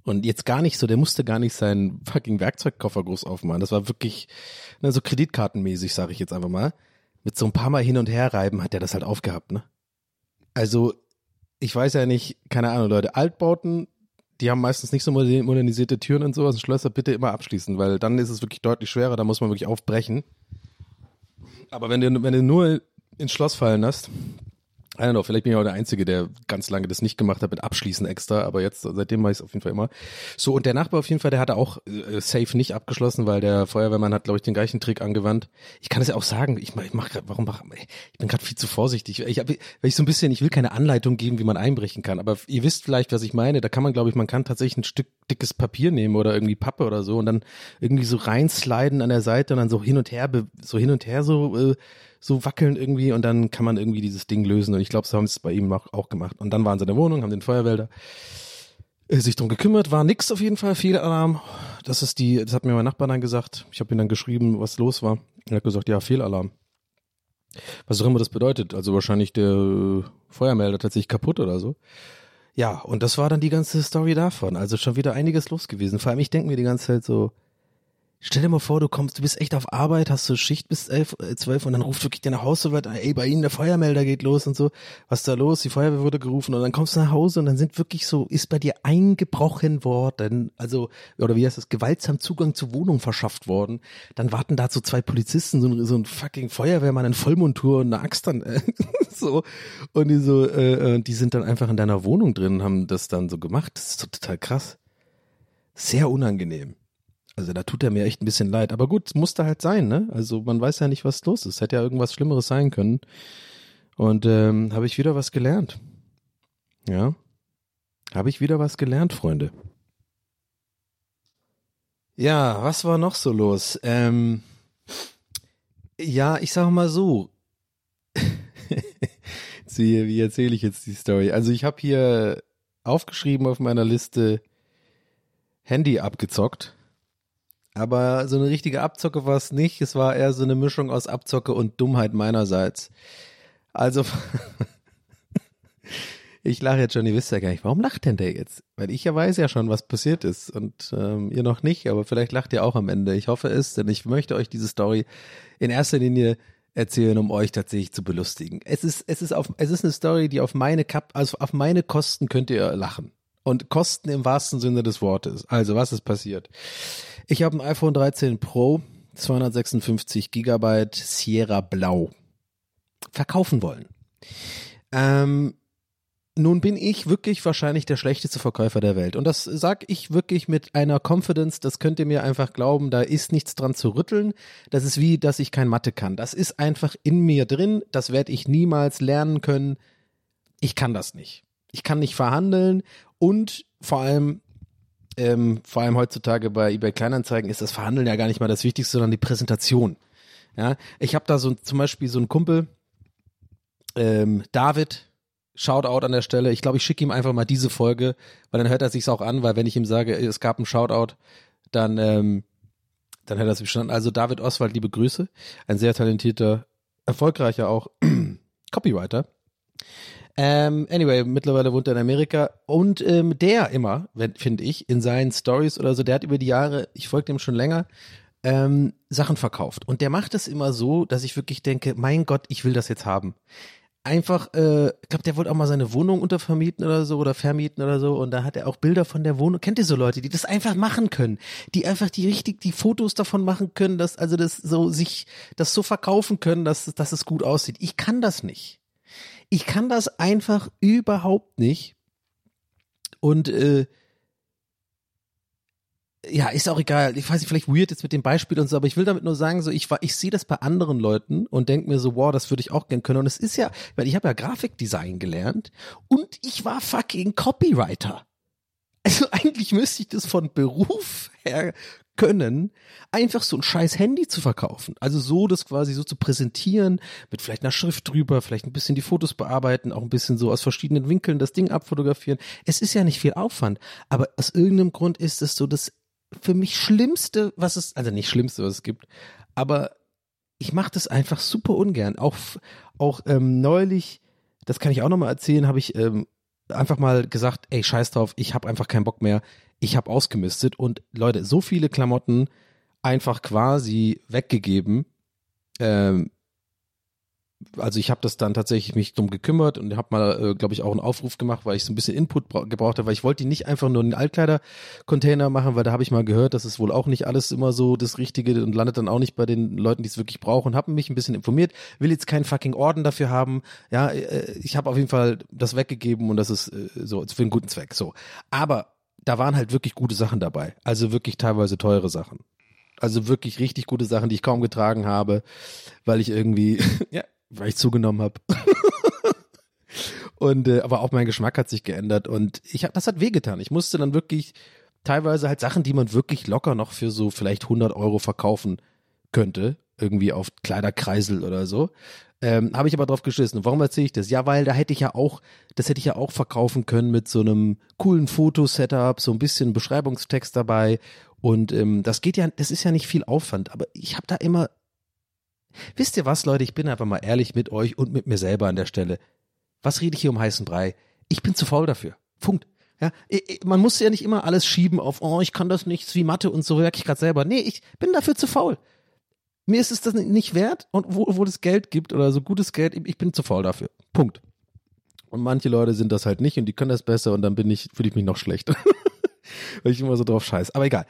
und jetzt gar nicht so, der musste gar nicht seinen fucking Werkzeugkoffer groß aufmachen. Das war wirklich ne, so kreditkartenmäßig, sage ich jetzt einfach mal. Mit so ein paar Mal hin und her reiben hat er das halt aufgehabt, ne? Also, ich weiß ja nicht, keine Ahnung, Leute, Altbauten, die haben meistens nicht so modernisierte Türen und sowas. Schlösser bitte immer abschließen, weil dann ist es wirklich deutlich schwerer, da muss man wirklich aufbrechen. Aber wenn du, wenn du nur ins Schloss fallen lässt, I don't know, vielleicht bin ich auch der Einzige, der ganz lange das nicht gemacht hat mit Abschließen extra, aber jetzt, seitdem mache ich es auf jeden Fall immer. So, und der Nachbar auf jeden Fall, der hatte auch äh, safe nicht abgeschlossen, weil der Feuerwehrmann hat, glaube ich, den gleichen Trick angewandt. Ich kann es ja auch sagen, ich, ich mach grad, warum mach, ich bin gerade viel zu vorsichtig. Ich, hab, weil ich so ein bisschen, ich will keine Anleitung geben, wie man einbrechen kann, aber ihr wisst vielleicht, was ich meine. Da kann man, glaube ich, man kann tatsächlich ein Stück dickes Papier nehmen oder irgendwie Pappe oder so und dann irgendwie so reinsliden an der Seite und dann so hin und her, so hin und her so äh, so wackeln irgendwie und dann kann man irgendwie dieses Ding lösen. Und ich glaube, so haben sie es bei ihm auch, auch gemacht. Und dann waren sie in der Wohnung, haben den Feuerwälder äh, sich drum gekümmert, war nix auf jeden Fall, Fehlalarm. Das ist die, das hat mir mein Nachbar dann gesagt. Ich habe ihm dann geschrieben, was los war. Er hat gesagt, ja, Fehlalarm. Was auch immer das bedeutet. Also wahrscheinlich der Feuermelder tatsächlich kaputt oder so. Ja, und das war dann die ganze Story davon. Also schon wieder einiges los gewesen. Vor allem, ich denke mir die ganze Zeit so, Stell dir mal vor, du kommst, du bist echt auf Arbeit, hast so Schicht bis elf, äh, zwölf und dann ruft wirklich Hause so weit, ey, bei Ihnen der Feuermelder geht los und so. Was ist da los? Die Feuerwehr wurde gerufen und dann kommst du nach Hause und dann sind wirklich so, ist bei dir eingebrochen worden, also, oder wie heißt das, gewaltsam Zugang zur Wohnung verschafft worden. Dann warten da so zwei Polizisten, so ein, so ein fucking Feuerwehrmann in Vollmontur und eine Axt dann, äh, so. Und die so, äh, äh, die sind dann einfach in deiner Wohnung drin, haben das dann so gemacht. Das ist so total krass. Sehr unangenehm. Also da tut er mir echt ein bisschen leid. Aber gut, es musste halt sein, ne? Also man weiß ja nicht, was los ist. Hätte ja irgendwas Schlimmeres sein können. Und ähm, habe ich wieder was gelernt. Ja. Habe ich wieder was gelernt, Freunde. Ja, was war noch so los? Ähm, ja, ich sag mal so. Siehe, wie erzähle ich jetzt die Story? Also ich habe hier aufgeschrieben auf meiner Liste Handy abgezockt. Aber so eine richtige Abzocke war es nicht. Es war eher so eine Mischung aus Abzocke und Dummheit meinerseits. Also, ich lache jetzt schon, ihr wisst ja gar nicht, warum lacht denn der jetzt? Weil ich ja weiß ja schon, was passiert ist und ähm, ihr noch nicht, aber vielleicht lacht ihr auch am Ende. Ich hoffe es, denn ich möchte euch diese Story in erster Linie erzählen, um euch tatsächlich zu belustigen. Es ist, es ist auf, es ist eine Story, die auf meine Kap, also auf meine Kosten könnt ihr lachen. Und Kosten im wahrsten Sinne des Wortes. Also, was ist passiert? Ich habe ein iPhone 13 Pro, 256 Gigabyte Sierra Blau verkaufen wollen. Ähm, nun bin ich wirklich wahrscheinlich der schlechteste Verkäufer der Welt. Und das sage ich wirklich mit einer Confidence, das könnt ihr mir einfach glauben, da ist nichts dran zu rütteln. Das ist wie, dass ich kein Mathe kann. Das ist einfach in mir drin, das werde ich niemals lernen können. Ich kann das nicht. Ich kann nicht verhandeln und vor allem, ähm, vor allem heutzutage bei eBay Kleinanzeigen ist das Verhandeln ja gar nicht mal das Wichtigste, sondern die Präsentation. Ja, ich habe da so zum Beispiel so einen Kumpel, ähm, David, Shoutout an der Stelle. Ich glaube, ich schicke ihm einfach mal diese Folge, weil dann hört er sich's auch an, weil wenn ich ihm sage, es gab einen Shoutout, dann ähm, dann hört er es verstanden. Also David Oswald, liebe Grüße, ein sehr talentierter, erfolgreicher auch Copywriter. Ähm, anyway, mittlerweile wohnt er in Amerika und ähm, der immer, finde ich, in seinen Stories oder so, der hat über die Jahre, ich folge dem schon länger, ähm, Sachen verkauft. Und der macht es immer so, dass ich wirklich denke, mein Gott, ich will das jetzt haben. Einfach, äh, ich glaube, der wollte auch mal seine Wohnung untervermieten oder so oder vermieten oder so. Und da hat er auch Bilder von der Wohnung. Kennt ihr so Leute, die das einfach machen können? Die einfach die richtig, die Fotos davon machen können, dass, also das so sich, das so verkaufen können, dass, dass es gut aussieht. Ich kann das nicht. Ich kann das einfach überhaupt nicht. Und äh, ja, ist auch egal. Ich weiß nicht, vielleicht weird jetzt mit dem Beispiel und so, aber ich will damit nur sagen, so ich war, ich sehe das bei anderen Leuten und denke mir so, wow, das würde ich auch gern können. Und es ist ja, weil ich habe ja Grafikdesign gelernt und ich war fucking Copywriter. Also eigentlich müsste ich das von Beruf her können, einfach so ein scheiß Handy zu verkaufen. Also so das quasi so zu präsentieren, mit vielleicht einer Schrift drüber, vielleicht ein bisschen die Fotos bearbeiten, auch ein bisschen so aus verschiedenen Winkeln das Ding abfotografieren. Es ist ja nicht viel Aufwand, aber aus irgendeinem Grund ist es so das für mich Schlimmste, was es, also nicht Schlimmste, was es gibt, aber ich mache das einfach super ungern. Auch, auch ähm, neulich, das kann ich auch nochmal erzählen, habe ich ähm, einfach mal gesagt, ey, scheiß drauf, ich habe einfach keinen Bock mehr. Ich habe ausgemistet und Leute, so viele Klamotten einfach quasi weggegeben. Ähm, also ich habe das dann tatsächlich mich drum gekümmert und habe mal, äh, glaube ich, auch einen Aufruf gemacht, weil ich so ein bisschen Input gebraucht habe, weil ich wollte die nicht einfach nur in den Altkleider-Container machen, weil da habe ich mal gehört, dass es wohl auch nicht alles immer so das Richtige und landet dann auch nicht bei den Leuten, die es wirklich brauchen. Habe mich ein bisschen informiert, will jetzt keinen fucking Orden dafür haben. Ja, äh, ich habe auf jeden Fall das weggegeben und das ist äh, so für einen guten Zweck. So, aber da waren halt wirklich gute Sachen dabei, also wirklich teilweise teure Sachen. Also wirklich richtig gute Sachen, die ich kaum getragen habe, weil ich irgendwie, ja, weil ich zugenommen habe. und äh, aber auch mein Geschmack hat sich geändert und ich hab, das hat wehgetan. Ich musste dann wirklich teilweise halt Sachen, die man wirklich locker noch für so vielleicht 100 Euro verkaufen könnte, irgendwie auf Kleiderkreisel oder so. Ähm, habe ich aber drauf geschissen. Warum erzähle ich das? Ja, weil da hätte ich ja auch, das hätte ich ja auch verkaufen können mit so einem coolen Fotosetup, so ein bisschen Beschreibungstext dabei. Und ähm, das geht ja, das ist ja nicht viel Aufwand, aber ich habe da immer Wisst ihr was, Leute? Ich bin einfach mal ehrlich mit euch und mit mir selber an der Stelle. Was rede ich hier um heißen Brei? Ich bin zu faul dafür. Punkt. Ja, man muss ja nicht immer alles schieben auf, oh, ich kann das nicht, wie Mathe und so, merke ich gerade selber. Nee, ich bin dafür zu faul. Mir ist es das nicht wert und wo, wo es Geld gibt oder so gutes Geld, ich bin zu faul dafür. Punkt. Und manche Leute sind das halt nicht und die können das besser und dann bin ich, fühle ich mich noch schlechter. Weil ich immer so drauf scheiß. Aber egal.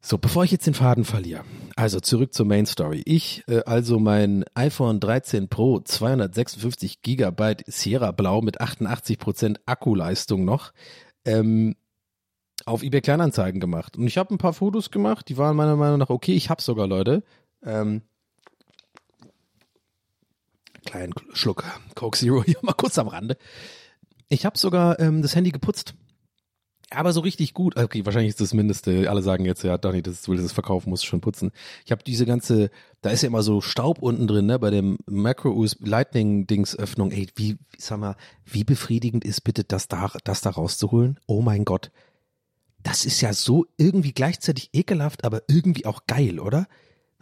So, bevor ich jetzt den Faden verliere. Also zurück zur Main Story. Ich, äh, also mein iPhone 13 Pro 256 Gigabyte Sierra Blau mit 88% Akkuleistung noch, ähm, auf eBay Kleinanzeigen gemacht. Und ich habe ein paar Fotos gemacht, die waren meiner Meinung nach okay. Ich habe sogar Leute. Ähm, kleinen Schluck Coke Zero hier mal kurz am Rande. Ich habe sogar ähm, das Handy geputzt. Aber so richtig gut. Okay, wahrscheinlich ist das Mindeste. Alle sagen jetzt, ja, Donny, das will das verkaufen, musst schon putzen. Ich habe diese ganze, da ist ja immer so Staub unten drin, ne, bei dem Macro Lightning Dings Öffnung. Ey, wie, sag mal, wie befriedigend ist bitte das da, das da rauszuholen? Oh mein Gott. Das ist ja so irgendwie gleichzeitig ekelhaft, aber irgendwie auch geil, oder?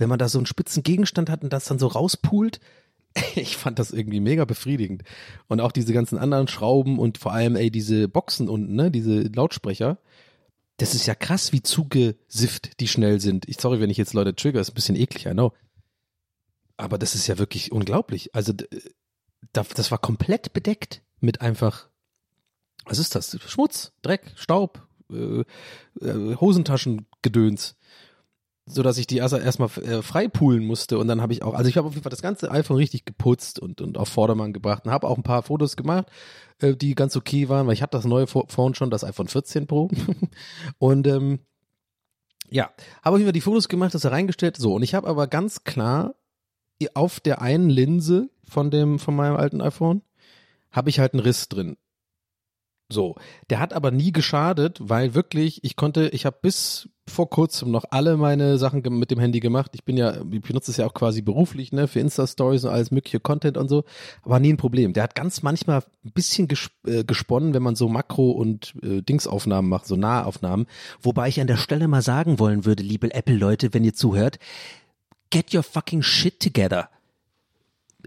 Wenn man da so einen spitzen Gegenstand hat und das dann so rauspult. Ich fand das irgendwie mega befriedigend. Und auch diese ganzen anderen Schrauben und vor allem, ey, diese Boxen unten, ne, diese Lautsprecher. Das ist ja krass, wie zugesifft die schnell sind. Ich sorry, wenn ich jetzt Leute trigger, ist ein bisschen eklig, I know. Aber das ist ja wirklich unglaublich. Also, das war komplett bedeckt mit einfach, was ist das? Schmutz, Dreck, Staub, äh, äh, Hosentaschengedöns so dass ich die erst erstmal äh, freipulen musste und dann habe ich auch, also ich habe auf jeden Fall das ganze iPhone richtig geputzt und, und auf Vordermann gebracht und habe auch ein paar Fotos gemacht, äh, die ganz okay waren, weil ich hatte das neue Pho- Phone schon, das iPhone 14 Pro. Und ähm, ja, habe auf jeden Fall die Fotos gemacht, das da reingestellt, so. Und ich habe aber ganz klar auf der einen Linse von dem von meinem alten iPhone habe ich halt einen Riss drin. So, der hat aber nie geschadet, weil wirklich, ich konnte, ich habe bis vor kurzem noch alle meine Sachen mit dem Handy gemacht. Ich bin ja, ich benutze es ja auch quasi beruflich, ne, für Insta-Stories und alles mögliche Content und so, aber nie ein Problem. Der hat ganz manchmal ein bisschen ges äh, gesponnen, wenn man so Makro- und äh, Dingsaufnahmen macht, so Nahaufnahmen. Wobei ich an der Stelle mal sagen wollen würde, liebe Apple-Leute, wenn ihr zuhört, get your fucking shit together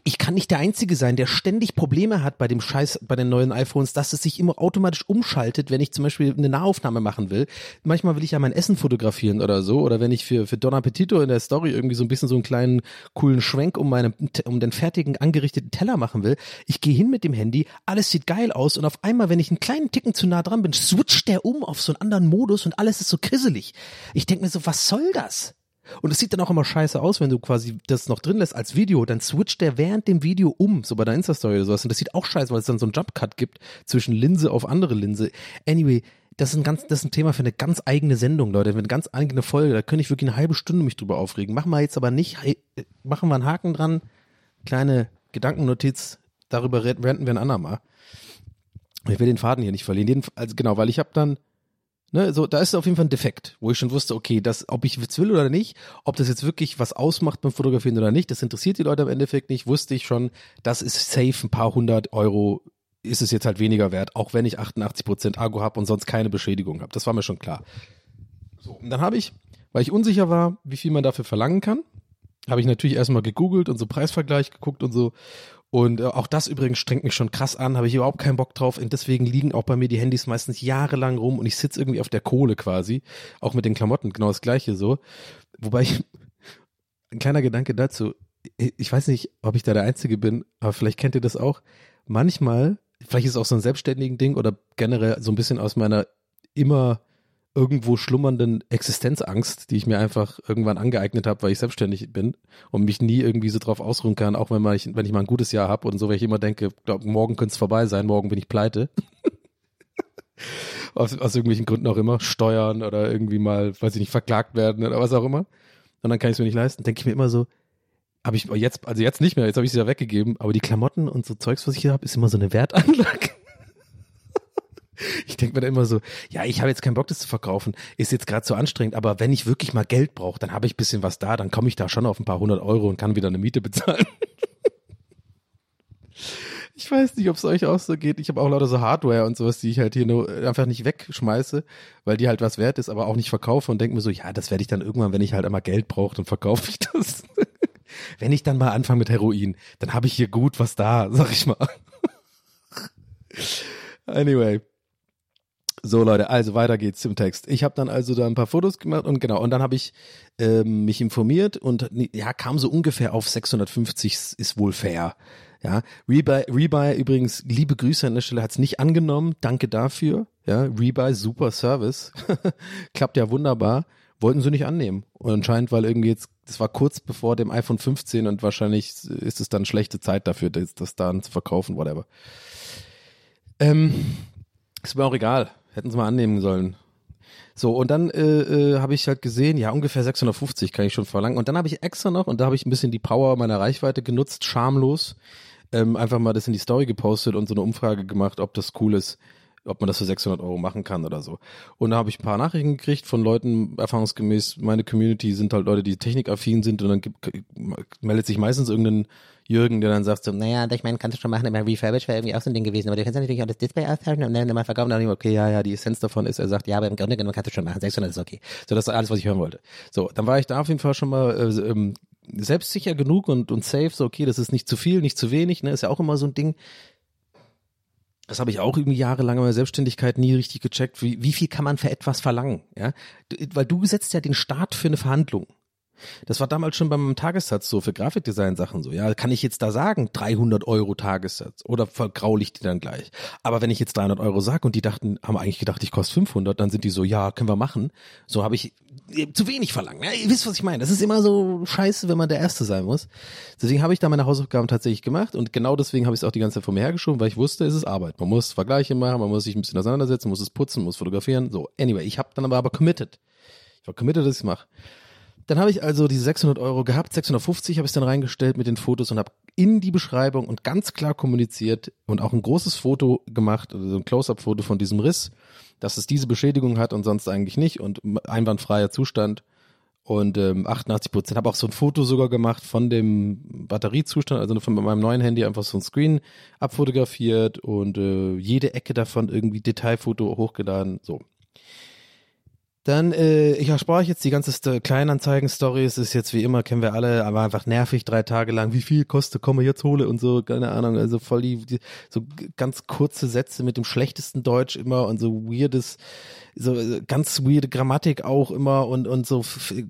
ich kann nicht der Einzige sein, der ständig Probleme hat bei dem Scheiß, bei den neuen iPhones, dass es sich immer automatisch umschaltet, wenn ich zum Beispiel eine Nahaufnahme machen will. Manchmal will ich ja mein Essen fotografieren oder so, oder wenn ich für, für Don Appetito in der Story irgendwie so ein bisschen so einen kleinen coolen Schwenk um meine, um den fertigen angerichteten Teller machen will. Ich gehe hin mit dem Handy, alles sieht geil aus und auf einmal, wenn ich einen kleinen Ticken zu nah dran bin, switcht der um auf so einen anderen Modus und alles ist so krisselig. Ich denke mir so, was soll das? Und es sieht dann auch immer scheiße aus, wenn du quasi das noch drin lässt als Video, dann switcht der während dem Video um, so bei der Insta-Story oder sowas. Und das sieht auch scheiße, weil es dann so einen Jump-Cut gibt zwischen Linse auf andere Linse. Anyway, das ist ein ganz, das ist ein Thema für eine ganz eigene Sendung, Leute, für eine ganz eigene Folge. Da könnte ich wirklich eine halbe Stunde mich drüber aufregen. Machen wir jetzt aber nicht, machen wir einen Haken dran, kleine Gedankennotiz, darüber ranten wir ein andermal. Ich will den Faden hier nicht verlieren. Jeden, also genau, weil ich habe dann Ne, so, da ist auf jeden Fall ein Defekt, wo ich schon wusste, okay, das, ob ich jetzt will oder nicht, ob das jetzt wirklich was ausmacht beim Fotografieren oder nicht, das interessiert die Leute im Endeffekt nicht, wusste ich schon, das ist safe ein paar hundert Euro, ist es jetzt halt weniger wert, auch wenn ich 88% Argo habe und sonst keine Beschädigung habe. Das war mir schon klar. So, und dann habe ich, weil ich unsicher war, wie viel man dafür verlangen kann, habe ich natürlich erstmal gegoogelt und so Preisvergleich geguckt und so. Und äh, auch das übrigens strengt mich schon krass an, habe ich überhaupt keinen Bock drauf. Und deswegen liegen auch bei mir die Handys meistens jahrelang rum und ich sitze irgendwie auf der Kohle quasi. Auch mit den Klamotten, genau das gleiche so. Wobei ich, ein kleiner Gedanke dazu, ich weiß nicht, ob ich da der Einzige bin, aber vielleicht kennt ihr das auch. Manchmal, vielleicht ist es auch so ein selbstständigen Ding oder generell so ein bisschen aus meiner immer irgendwo schlummernden Existenzangst, die ich mir einfach irgendwann angeeignet habe, weil ich selbstständig bin und mich nie irgendwie so drauf ausruhen kann, auch wenn, man, ich, wenn ich mal ein gutes Jahr habe und so, weil ich immer denke, glaub, morgen könnte es vorbei sein, morgen bin ich pleite. aus, aus irgendwelchen Gründen auch immer, Steuern oder irgendwie mal, weiß ich nicht, verklagt werden oder was auch immer. Und dann kann ich es mir nicht leisten, denke ich mir immer so, habe ich jetzt, also jetzt nicht mehr, jetzt habe ich es ja weggegeben, aber die Klamotten und so Zeugs, was ich hier habe, ist immer so eine Wertanlage. Ich denke mir da immer so, ja, ich habe jetzt keinen Bock, das zu verkaufen, ist jetzt gerade so anstrengend, aber wenn ich wirklich mal Geld brauche, dann habe ich bisschen was da, dann komme ich da schon auf ein paar hundert Euro und kann wieder eine Miete bezahlen. Ich weiß nicht, ob es euch auch so geht. Ich habe auch lauter so Hardware und sowas, die ich halt hier nur einfach nicht wegschmeiße, weil die halt was wert ist, aber auch nicht verkaufe und denke mir so, ja, das werde ich dann irgendwann, wenn ich halt einmal Geld brauche, dann verkaufe ich das. wenn ich dann mal anfange mit Heroin, dann habe ich hier gut was da, sag ich mal. Anyway. So Leute, also weiter geht's zum Text. Ich habe dann also da ein paar Fotos gemacht und genau, und dann habe ich ähm, mich informiert und ja, kam so ungefähr auf 650 ist wohl fair. Ja, Rebuy, Rebuy übrigens, liebe Grüße an der Stelle, hat's nicht angenommen. Danke dafür. Ja, Rebuy, super Service. Klappt ja wunderbar. Wollten sie nicht annehmen. Und anscheinend, weil irgendwie jetzt, das war kurz bevor dem iPhone 15 und wahrscheinlich ist es dann schlechte Zeit dafür, das, das dann zu verkaufen, whatever. Ähm, ist mir auch egal. Hätten sie mal annehmen sollen. So, und dann äh, äh, habe ich halt gesehen, ja, ungefähr 650 kann ich schon verlangen. Und dann habe ich extra noch, und da habe ich ein bisschen die Power meiner Reichweite genutzt, schamlos, ähm, einfach mal das in die Story gepostet und so eine Umfrage gemacht, ob das cool ist, ob man das für 600 Euro machen kann oder so. Und da habe ich ein paar Nachrichten gekriegt von Leuten, erfahrungsgemäß, meine Community sind halt Leute, die technikaffin sind und dann gibt, meldet sich meistens irgendein Jürgen, der dann sagt so, naja, ich meine, kannst du schon machen, immer Refurbish wäre irgendwie auch so ein Ding gewesen, aber du kannst natürlich auch das Display austauschen und dann immer verkaufen. Und dann okay, ja, ja, die Essenz davon ist, er sagt, ja, aber im Grunde genommen kannst du schon machen, 600 ist okay. So, das ist alles, was ich hören wollte. So, dann war ich da auf jeden Fall schon mal äh, ähm, selbstsicher genug und, und safe, so, okay, das ist nicht zu viel, nicht zu wenig, ne, ist ja auch immer so ein Ding. Das habe ich auch irgendwie jahrelang in meiner Selbstständigkeit nie richtig gecheckt. Wie, wie viel kann man für etwas verlangen? Ja, weil du setzt ja den Start für eine Verhandlung. Das war damals schon beim Tagessatz so für Grafikdesign-Sachen so. Ja, kann ich jetzt da sagen 300 Euro Tagessatz oder vergraul ich die dann gleich? Aber wenn ich jetzt 300 Euro sage und die dachten, haben eigentlich gedacht, ich koste 500, dann sind die so, ja, können wir machen. So habe ich äh, zu wenig verlangt. Ja, ihr wisst, was ich meine. Das ist immer so scheiße, wenn man der Erste sein muss. Deswegen habe ich da meine Hausaufgaben tatsächlich gemacht und genau deswegen habe ich es auch die ganze Zeit vor mir hergeschoben, weil ich wusste, es ist Arbeit. Man muss Vergleiche machen, man muss sich ein bisschen auseinandersetzen, muss es putzen, muss fotografieren. So, anyway, ich habe dann aber aber committed. Ich war committed, dass ich mache. Dann habe ich also diese 600 Euro gehabt, 650 habe ich dann reingestellt mit den Fotos und habe in die Beschreibung und ganz klar kommuniziert und auch ein großes Foto gemacht, also ein Close-up-Foto von diesem Riss, dass es diese Beschädigung hat und sonst eigentlich nicht und einwandfreier Zustand. Und ähm, 88 Prozent habe auch so ein Foto sogar gemacht von dem Batteriezustand, also von meinem neuen Handy einfach so ein Screen abfotografiert und äh, jede Ecke davon irgendwie Detailfoto hochgeladen. So, dann, äh, ich erspare jetzt die ganze St Kleinanzeigen-Story. Es ist jetzt wie immer, kennen wir alle, aber einfach nervig, drei Tage lang. Wie viel kostet, komme jetzt hole und so, keine Ahnung. Also voll die, die so ganz kurze Sätze mit dem schlechtesten Deutsch immer und so weirdes, so äh, ganz weirde Grammatik auch immer und, und so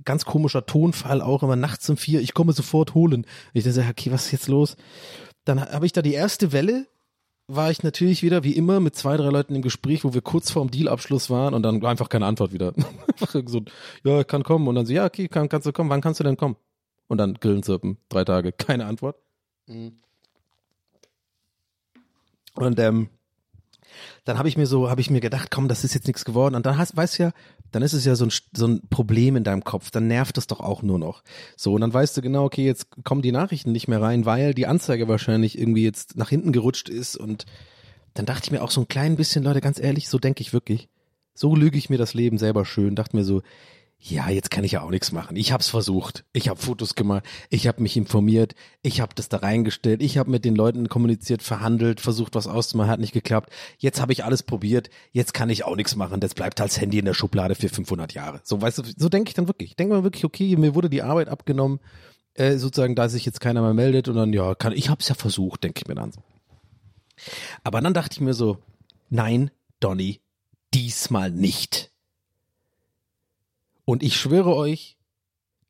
ganz komischer Tonfall auch immer nachts um vier. Ich komme sofort holen. Ich dachte, okay, was ist jetzt los? Dann habe ich da die erste Welle war ich natürlich wieder, wie immer, mit zwei, drei Leuten im Gespräch, wo wir kurz vorm Dealabschluss waren und dann einfach keine Antwort wieder. einfach so, ja, ich kann kommen. Und dann so, ja, okay, kann, kannst du kommen. Wann kannst du denn kommen? Und dann Grillen zirpen. Drei Tage. Keine Antwort. Mhm. Und ähm, dann habe ich mir so, habe ich mir gedacht, komm, das ist jetzt nichts geworden. Und dann hast, weißt du ja, dann ist es ja so ein, so ein Problem in deinem Kopf. Dann nervt es doch auch nur noch. So, und dann weißt du genau, okay, jetzt kommen die Nachrichten nicht mehr rein, weil die Anzeige wahrscheinlich irgendwie jetzt nach hinten gerutscht ist. Und dann dachte ich mir auch so ein klein bisschen, Leute, ganz ehrlich, so denke ich wirklich. So lüge ich mir das Leben selber schön. Dachte mir so, ja, jetzt kann ich ja auch nichts machen. Ich habe es versucht. Ich habe Fotos gemacht. Ich habe mich informiert. Ich habe das da reingestellt. Ich habe mit den Leuten kommuniziert, verhandelt, versucht, was auszumachen, hat nicht geklappt. Jetzt habe ich alles probiert. Jetzt kann ich auch nichts machen. Das bleibt als Handy in der Schublade für 500 Jahre. So, weißt du, so denke ich dann wirklich. Ich denke mal wirklich, okay, mir wurde die Arbeit abgenommen, äh, sozusagen, da sich jetzt keiner mehr meldet und dann, ja, kann, ich habe es ja versucht, denke ich mir dann so. Aber dann dachte ich mir so, nein, Donny, diesmal nicht. Und ich schwöre euch,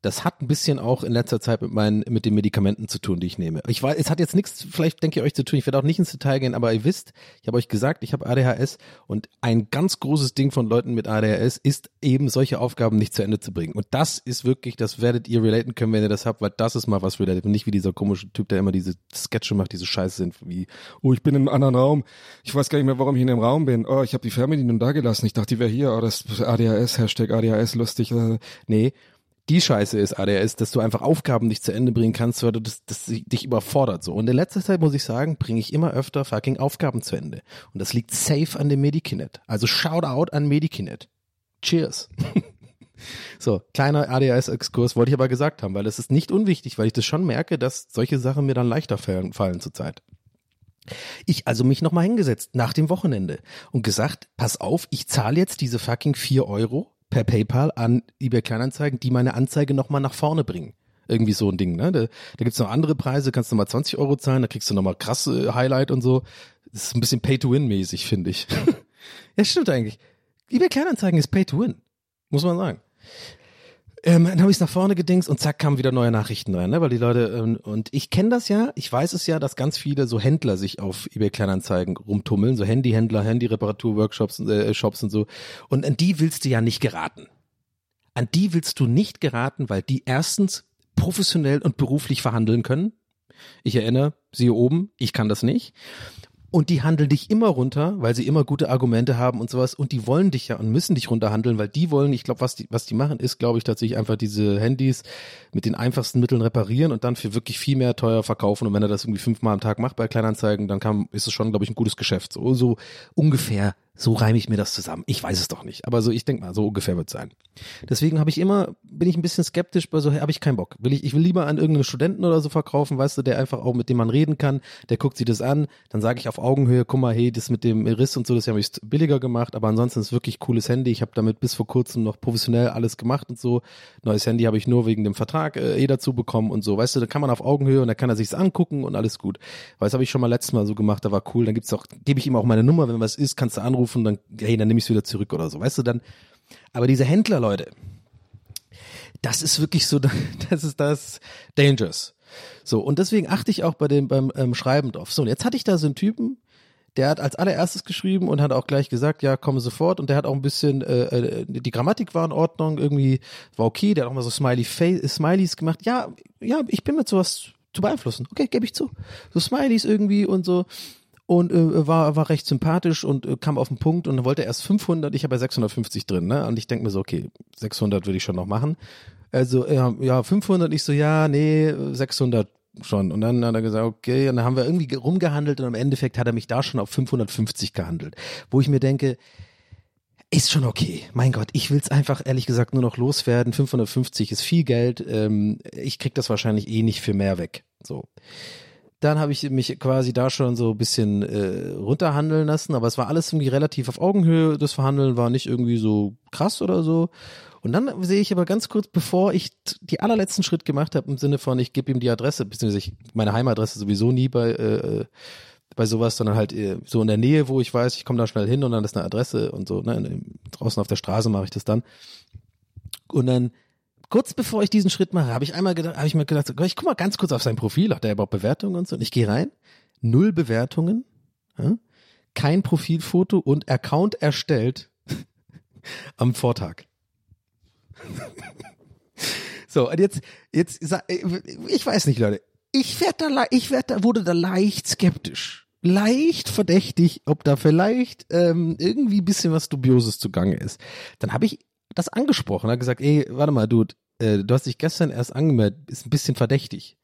das hat ein bisschen auch in letzter Zeit mit meinen, mit den Medikamenten zu tun, die ich nehme. Ich weiß, es hat jetzt nichts, vielleicht denke ich euch zu tun, ich werde auch nicht ins Detail gehen, aber ihr wisst, ich habe euch gesagt, ich habe ADHS und ein ganz großes Ding von Leuten mit ADHS ist eben solche Aufgaben nicht zu Ende zu bringen. Und das ist wirklich, das werdet ihr relaten können, wenn ihr das habt, weil das ist mal was related und nicht wie dieser komische Typ, der immer diese Sketche macht, diese Scheiße sind, wie, oh, ich bin in einem anderen Raum, ich weiß gar nicht mehr, warum ich in dem Raum bin, oh, ich habe die Fernbedienung da gelassen, ich dachte, die wäre hier, oh, das ADHS, Hashtag ADHS, lustig. Äh, nee, die Scheiße ist ADS, dass du einfach Aufgaben nicht zu Ende bringen kannst, weil das, das dich überfordert so. Und in letzter Zeit muss ich sagen, bringe ich immer öfter fucking Aufgaben zu Ende. Und das liegt safe an dem Medikinet. Also shout out an Medikinet. Cheers. so, kleiner ADHS-Exkurs wollte ich aber gesagt haben, weil es ist nicht unwichtig, weil ich das schon merke, dass solche Sachen mir dann leichter fallen, fallen zurzeit. Ich also mich nochmal hingesetzt nach dem Wochenende und gesagt, pass auf, ich zahle jetzt diese fucking vier Euro per PayPal an eBay Kleinanzeigen, die meine Anzeige nochmal nach vorne bringen. Irgendwie so ein Ding, ne? Da, da gibt's noch andere Preise, kannst du nochmal 20 Euro zahlen, da kriegst du nochmal krasse Highlight und so. Das ist ein bisschen Pay-to-Win-mäßig, finde ich. ja, stimmt eigentlich. eBay Kleinanzeigen ist Pay to Win, muss man sagen. Ähm, dann habe ich nach vorne gedingst und zack kamen wieder neue Nachrichten rein, ne? weil die Leute ähm, und ich kenne das ja, ich weiß es ja, dass ganz viele so Händler sich auf eBay Kleinanzeigen rumtummeln, so Handyhändler, Handy-Reparatur-Workshops, äh, Shops und so. Und an die willst du ja nicht geraten. An die willst du nicht geraten, weil die erstens professionell und beruflich verhandeln können. Ich erinnere, siehe oben, ich kann das nicht. Und die handeln dich immer runter, weil sie immer gute Argumente haben und sowas. Und die wollen dich ja und müssen dich runterhandeln, weil die wollen, ich glaube, was die, was die machen, ist, glaube ich, tatsächlich einfach diese Handys mit den einfachsten Mitteln reparieren und dann für wirklich viel mehr teuer verkaufen. Und wenn er das irgendwie fünfmal am Tag macht bei Kleinanzeigen, dann kann, ist es schon, glaube ich, ein gutes Geschäft. So, so ungefähr so reime ich mir das zusammen. Ich weiß es doch nicht, aber so ich denke mal, so ungefähr wird es sein. Deswegen habe ich immer bin ich ein bisschen skeptisch bei so habe ich keinen Bock. Will ich ich will lieber an irgendeinen Studenten oder so verkaufen, weißt du, der einfach auch mit dem man reden kann, der guckt sich das an, dann sage ich auf Augenhöhe, guck mal, hey, das mit dem Riss und so, das habe ich billiger gemacht, aber ansonsten ist wirklich cooles Handy. Ich habe damit bis vor kurzem noch professionell alles gemacht und so. Neues Handy habe ich nur wegen dem Vertrag äh, eh dazu bekommen und so. Weißt du, da kann man auf Augenhöhe und da kann er sich's angucken und alles gut. Weil das habe ich schon mal letztes Mal so gemacht, da war cool, dann gibt's auch gebe ich ihm auch meine Nummer, wenn was ist, kannst du anrufen, dann hey, dann nehme ich es wieder zurück oder so. Weißt du dann? Aber diese Händler, Leute, das ist wirklich so, das ist das dangerous. So und deswegen achte ich auch bei dem beim ähm, Schreiben drauf. So und jetzt hatte ich da so einen Typen, der hat als allererstes geschrieben und hat auch gleich gesagt, ja, komme sofort. Und der hat auch ein bisschen, äh, äh, die Grammatik war in Ordnung, irgendwie war okay. Der hat auch mal so Smiley Face, Smileys gemacht. Ja, ja, ich bin mit sowas zu beeinflussen. Okay, gebe ich zu. So Smileys irgendwie und so und äh, war war recht sympathisch und äh, kam auf den Punkt und wollte erst 500, ich habe ja 650 drin, ne? Und ich denke mir so, okay, 600 würde ich schon noch machen. Also ja, ja 500, ich so ja, nee, 600 schon. Und dann hat er gesagt, okay, und dann haben wir irgendwie rumgehandelt und im Endeffekt hat er mich da schon auf 550 gehandelt, wo ich mir denke, ist schon okay. Mein Gott, ich will's einfach ehrlich gesagt nur noch loswerden. 550 ist viel Geld. Ähm, ich krieg das wahrscheinlich eh nicht für mehr weg. So dann habe ich mich quasi da schon so ein bisschen äh, runterhandeln lassen, aber es war alles irgendwie relativ auf Augenhöhe. Das Verhandeln war nicht irgendwie so krass oder so. Und dann sehe ich aber ganz kurz, bevor ich die allerletzten Schritt gemacht habe, im Sinne von, ich gebe ihm die Adresse, beziehungsweise ich, meine Heimadresse sowieso nie bei, äh, bei sowas, sondern halt äh, so in der Nähe, wo ich weiß, ich komme da schnell hin und dann ist eine Adresse und so, ne, draußen auf der Straße mache ich das dann. Und dann kurz bevor ich diesen Schritt mache, habe ich einmal gedacht, habe ich mir gedacht, ich guck mal ganz kurz auf sein Profil, hat er überhaupt Bewertungen und so. Und ich gehe rein, null Bewertungen, kein Profilfoto und Account erstellt am Vortag. so, und jetzt, jetzt, ich weiß nicht, Leute, ich werde da, ich werde da, wurde da leicht skeptisch, leicht verdächtig, ob da vielleicht ähm, irgendwie bisschen was Dubioses zugange ist. Dann habe ich das angesprochen, hat gesagt, ey, warte mal, Dude, äh, du hast dich gestern erst angemeldet, ist ein bisschen verdächtig.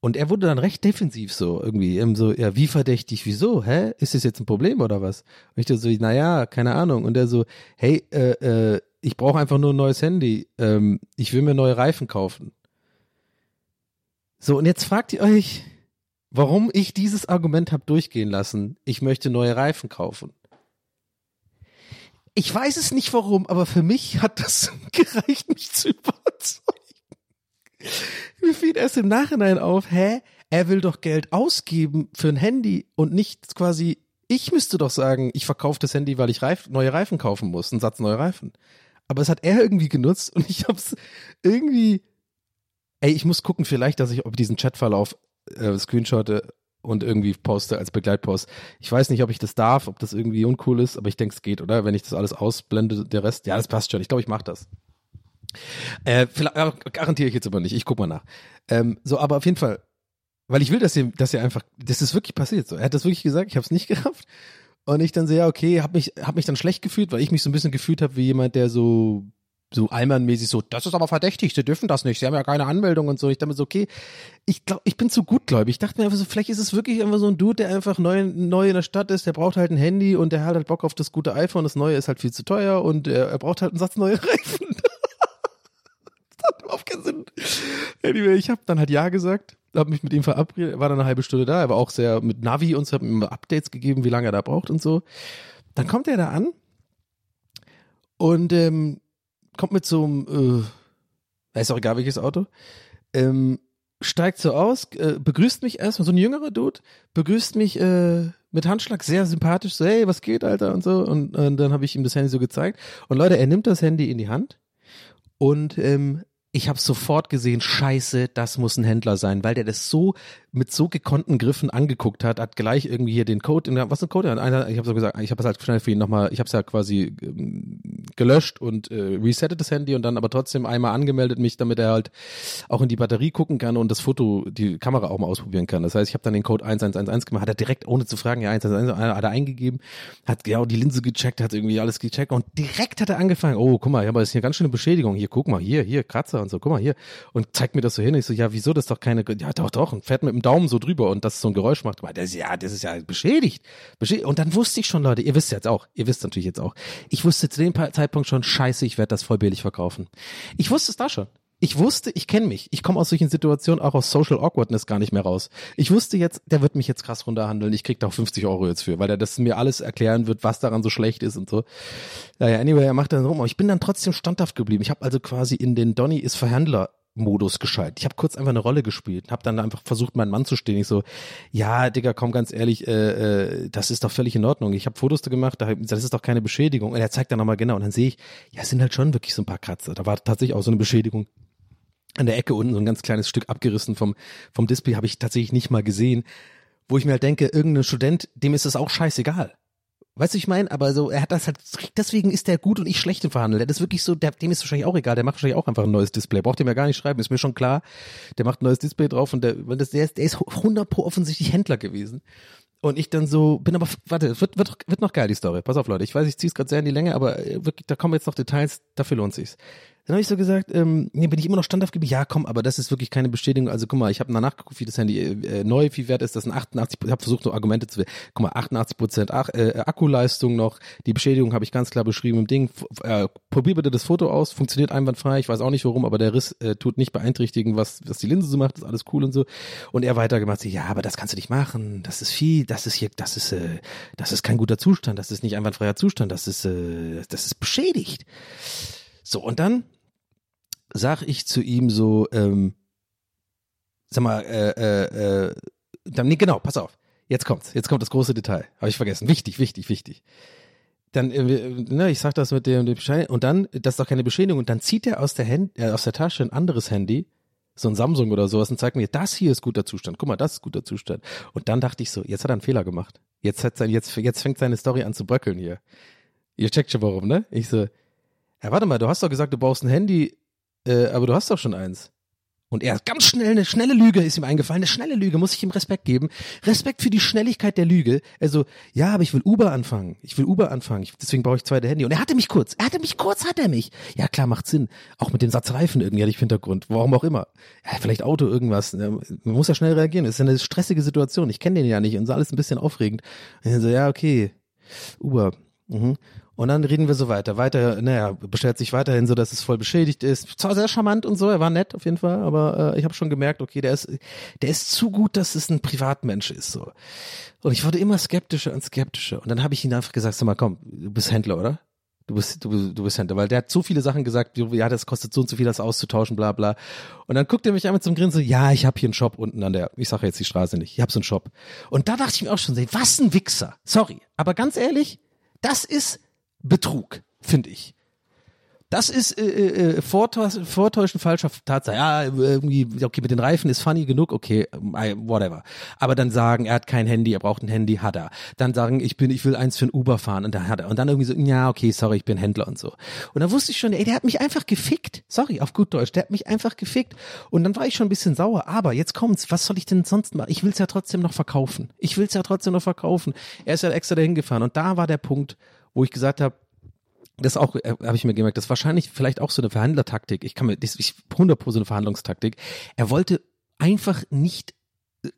Und er wurde dann recht defensiv so irgendwie, eben so, ja, wie verdächtig, wieso, hä? Ist das jetzt ein Problem oder was? Und ich dachte so, naja, keine Ahnung. Und er so, hey, äh, äh, ich brauche einfach nur ein neues Handy. Ähm, ich will mir neue Reifen kaufen. So, und jetzt fragt ihr euch, warum ich dieses Argument habe durchgehen lassen. Ich möchte neue Reifen kaufen. Ich weiß es nicht warum, aber für mich hat das gereicht, mich zu überzeugen. Mir fiel erst im Nachhinein auf, hä? Er will doch Geld ausgeben für ein Handy und nicht quasi, ich müsste doch sagen, ich verkaufe das Handy, weil ich Reif, neue Reifen kaufen muss, einen Satz neue Reifen. Aber es hat er irgendwie genutzt und ich hab's irgendwie, ey, ich muss gucken vielleicht, dass ich ob diesen Chatverlauf äh, screenshotte und irgendwie poste als Begleitpost. Ich weiß nicht, ob ich das darf, ob das irgendwie uncool ist, aber ich denke, es geht, oder? Wenn ich das alles ausblende, der Rest, ja, das passt schon. Ich glaube, ich mache das. Äh, garantiere ich jetzt aber nicht. Ich guck mal nach. Ähm, so, aber auf jeden Fall, weil ich will, dass ihr, dass ihr einfach, das ist wirklich passiert. So, er hat das wirklich gesagt. Ich habe es nicht gerafft. Und ich dann so, ja, okay, habe mich, hab mich dann schlecht gefühlt, weil ich mich so ein bisschen gefühlt habe wie jemand, der so so Allmann-mäßig so, das ist aber verdächtig, sie dürfen das nicht, sie haben ja keine Anmeldung und so. Ich dachte mir so, okay, ich glaube, ich bin zu gutgläubig. Ich dachte mir einfach so, vielleicht ist es wirklich einfach so ein Dude, der einfach neu, neu in der Stadt ist, der braucht halt ein Handy und der hat halt Bock auf das gute iPhone, das neue ist halt viel zu teuer und er, er braucht halt einen Satz neue Reifen. das hat überhaupt keinen Sinn. Anyway, ich habe dann halt Ja gesagt, habe mich mit ihm verabredet, er war dann eine halbe Stunde da, er war auch sehr mit Navi und so, hat mir Updates gegeben, wie lange er da braucht und so. Dann kommt er da an und ähm, kommt mit so einem, äh, ist auch egal welches Auto, ähm, steigt so aus, äh, begrüßt mich erstmal, so ein jüngerer Dude, begrüßt mich äh, mit Handschlag, sehr sympathisch, so, hey, was geht, Alter, und so. Und, und dann habe ich ihm das Handy so gezeigt. Und Leute, er nimmt das Handy in die Hand und ähm, ich habe sofort gesehen, scheiße, das muss ein Händler sein, weil der das so mit so gekonnten Griffen angeguckt hat, hat gleich irgendwie hier den Code, was ist ein Code? Einer, ich habe so gesagt, ich habe es halt schnell für ihn nochmal, ich habe es ja quasi ähm, gelöscht und äh, resettet das Handy und dann aber trotzdem einmal angemeldet mich, damit er halt auch in die Batterie gucken kann und das Foto, die Kamera auch mal ausprobieren kann. Das heißt, ich habe dann den Code 1111 gemacht, hat er direkt ohne zu fragen, ja 1111 hat er eingegeben, hat genau die Linse gecheckt, hat irgendwie alles gecheckt und direkt hat er angefangen, oh, guck mal, ja, aber ist hier ganz schöne Beschädigung, hier, guck mal, hier, hier, Kratzer und so, guck mal, hier und zeigt mir das so hin. Ich so, ja, wieso, das ist doch keine, ja, doch, doch, und fährt mit dem Daumen so drüber und das so ein Geräusch macht. Das, ja, das ist ja beschädigt. beschädigt. Und dann wusste ich schon, Leute, ihr wisst jetzt auch, ihr wisst natürlich jetzt auch, ich wusste zu dem Zeitpunkt schon, scheiße, ich werde das voll billig verkaufen. Ich wusste es da schon. Ich wusste, ich kenne mich. Ich komme aus solchen Situationen auch aus Social Awkwardness gar nicht mehr raus. Ich wusste jetzt, der wird mich jetzt krass runterhandeln. Ich krieg da auch 50 Euro jetzt für, weil er das mir alles erklären wird, was daran so schlecht ist und so. Naja, anyway, er macht dann rum. Aber ich bin dann trotzdem standhaft geblieben. Ich habe also quasi in den Donny ist Verhandler Modus geschaltet. Ich habe kurz einfach eine Rolle gespielt, habe dann einfach versucht, meinen Mann zu stehen. Ich so, ja, Digga, komm ganz ehrlich, äh, äh, das ist doch völlig in Ordnung. Ich habe Fotos gemacht, das ist doch keine Beschädigung. Und er zeigt dann nochmal genau und dann sehe ich, ja, es sind halt schon wirklich so ein paar Kratzer. Da war tatsächlich auch so eine Beschädigung an der Ecke unten, so ein ganz kleines Stück abgerissen vom, vom Display, habe ich tatsächlich nicht mal gesehen. Wo ich mir halt denke, irgendein Student, dem ist es auch scheißegal. Weißt du, ich meine, aber so, er hat das halt, deswegen ist der gut und ich schlecht im Verhandeln. Der ist wirklich so, der, dem ist wahrscheinlich auch egal, der macht wahrscheinlich auch einfach ein neues Display. Braucht dem ja gar nicht schreiben, ist mir schon klar. Der macht ein neues Display drauf und der, das, der ist, der ist 100 pro offensichtlich Händler gewesen. Und ich dann so, bin aber, warte, wird, wird, wird noch geil, die Story. Pass auf, Leute, ich weiß, ich zieh's gerade sehr in die Länge, aber äh, wirklich, da kommen jetzt noch Details, dafür lohnt sich's. Dann habe ich so gesagt, ähm, nee, bin ich immer noch standhaft geblieben. Ja, komm, aber das ist wirklich keine Bestätigung. Also guck mal, ich habe danach geguckt, wie das Handy äh, neu, wie wert ist das? Ein 88%, ich habe versucht, so Argumente zu Guck mal, 88 Prozent äh, Akkuleistung noch. Die Beschädigung habe ich ganz klar beschrieben im Ding. Äh, probier bitte das Foto aus, funktioniert einwandfrei. Ich weiß auch nicht warum, aber der Riss äh, tut nicht beeinträchtigen, was, was die Linse so macht. ist alles cool und so. Und er weitergemacht, ja, aber das kannst du nicht machen. Das ist viel, das ist hier, das ist, äh, das ist kein guter Zustand. Das ist nicht einwandfreier Zustand. Das ist, äh, das ist beschädigt. So, und dann sag ich zu ihm so, ähm, sag mal, äh, äh, äh, dann, nee, genau, pass auf. Jetzt kommt's. Jetzt kommt das große Detail. Habe ich vergessen. Wichtig, wichtig, wichtig. Dann, äh, ne, ich sag das mit dem, dem Bescheid und dann, das ist doch keine Beschädigung. Und dann zieht er aus der Hand, äh, aus der Tasche ein anderes Handy, so ein Samsung oder sowas, und zeigt mir, das hier ist guter Zustand. Guck mal, das ist guter Zustand. Und dann dachte ich so, jetzt hat er einen Fehler gemacht. Jetzt hat sein, jetzt, jetzt fängt seine Story an zu bröckeln hier. Ihr checkt schon warum, ne? Ich so, ja, warte mal, du hast doch gesagt, du brauchst ein Handy, äh, aber du hast doch schon eins. Und er ganz schnell, eine schnelle Lüge ist ihm eingefallen, eine schnelle Lüge, muss ich ihm Respekt geben. Respekt für die Schnelligkeit der Lüge. Also, ja, aber ich will Uber anfangen. Ich will Uber anfangen. Ich, deswegen brauche ich zweite Handy. Und er hatte mich kurz. Er hatte mich kurz, hat er mich. Ja, klar, macht Sinn. Auch mit dem Satz Reifen irgendwie hatte ich Hintergrund. Warum auch immer. Ja, vielleicht Auto, irgendwas. Man muss ja schnell reagieren. Das ist ja eine stressige Situation. Ich kenne den ja nicht und so alles ein bisschen aufregend. Und so, ja, okay. Uber. Mhm. Und dann reden wir so weiter. Weiter, naja, beschert sich weiterhin so, dass es voll beschädigt ist. Zwar sehr charmant und so, er war nett auf jeden Fall, aber äh, ich habe schon gemerkt, okay, der ist, der ist zu gut, dass es ein Privatmensch ist. so. Und ich wurde immer skeptischer und skeptischer. Und dann habe ich ihn einfach gesagt, sag mal, komm, du bist Händler, oder? Du bist, du, du bist Händler, weil der hat so viele Sachen gesagt, ja, das kostet so und so viel, das auszutauschen, bla bla. Und dann guckt er mich einmal zum Grinsen, ja, ich habe hier einen Shop unten an der, ich sage jetzt die Straße nicht, ich habe so einen Shop. Und da dachte ich mir auch schon, was ein Wichser. Sorry, aber ganz ehrlich, das ist Betrug, finde ich. Das ist äh, äh, Vortäuschen, Vortäuschen falscher Tatsache. Ja, irgendwie, okay, mit den Reifen ist funny genug, okay, whatever. Aber dann sagen, er hat kein Handy, er braucht ein Handy, hat er. Dann sagen, ich bin, ich will eins für ein Uber fahren und dann hat er. Und dann irgendwie so, ja, okay, sorry, ich bin Händler und so. Und dann wusste ich schon, ey, der hat mich einfach gefickt. Sorry, auf gut Deutsch, der hat mich einfach gefickt. Und dann war ich schon ein bisschen sauer. Aber jetzt kommt's, was soll ich denn sonst machen? Ich will's ja trotzdem noch verkaufen. Ich will's ja trotzdem noch verkaufen. Er ist ja extra dahin gefahren. Und da war der Punkt, wo ich gesagt habe, das auch, äh, habe ich mir gemerkt, das ist wahrscheinlich vielleicht auch so eine Verhandlertaktik. Ich kann mir, das ist 100 so eine Verhandlungstaktik. Er wollte einfach nicht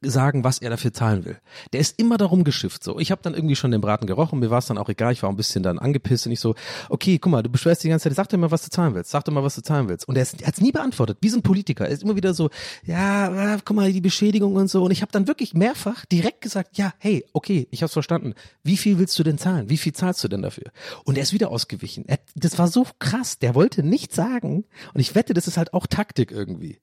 sagen, was er dafür zahlen will. Der ist immer darum geschifft so. Ich habe dann irgendwie schon den Braten gerochen, mir war es dann auch egal, ich war ein bisschen dann angepisst und ich so, okay, guck mal, du beschwerst die ganze Zeit, sag dir mal, was du zahlen willst, sag dir mal, was du zahlen willst. Und er, hat es nie beantwortet, wie so ein Politiker. Er ist immer wieder so, ja, guck mal, die Beschädigung und so. Und ich habe dann wirklich mehrfach direkt gesagt, ja, hey, okay, ich hab's verstanden. Wie viel willst du denn zahlen? Wie viel zahlst du denn dafür? Und er ist wieder ausgewichen. Er, das war so krass, der wollte nichts sagen. Und ich wette, das ist halt auch Taktik irgendwie.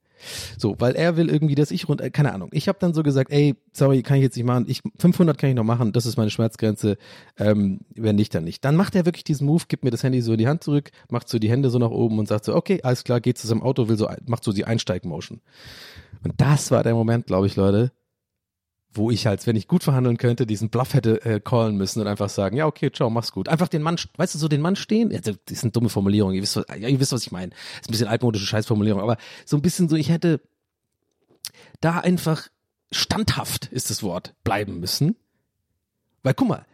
So, weil er will irgendwie, dass ich rund, äh, keine Ahnung. Ich habe dann so gesagt, ey, sorry, kann ich jetzt nicht machen. Ich 500 kann ich noch machen. Das ist meine Schmerzgrenze. Ähm, wenn nicht, dann nicht. Dann macht er wirklich diesen Move, gibt mir das Handy so in die Hand zurück, macht so die Hände so nach oben und sagt so, okay, alles klar, geht zu seinem Auto, will so, macht so die Einsteigmotion. Und das war der Moment, glaube ich, Leute, wo ich halt, wenn ich gut verhandeln könnte, diesen Bluff hätte äh, callen müssen und einfach sagen, ja, okay, ciao, mach's gut. Einfach den Mann, weißt du, so den Mann stehen, das ist eine dumme Formulierung, ihr wisst, was- ja, ihr wisst, was ich meine. Ist ein bisschen altmodische Scheißformulierung, aber so ein bisschen so, ich hätte da einfach standhaft ist das Wort bleiben müssen. Weil guck mal,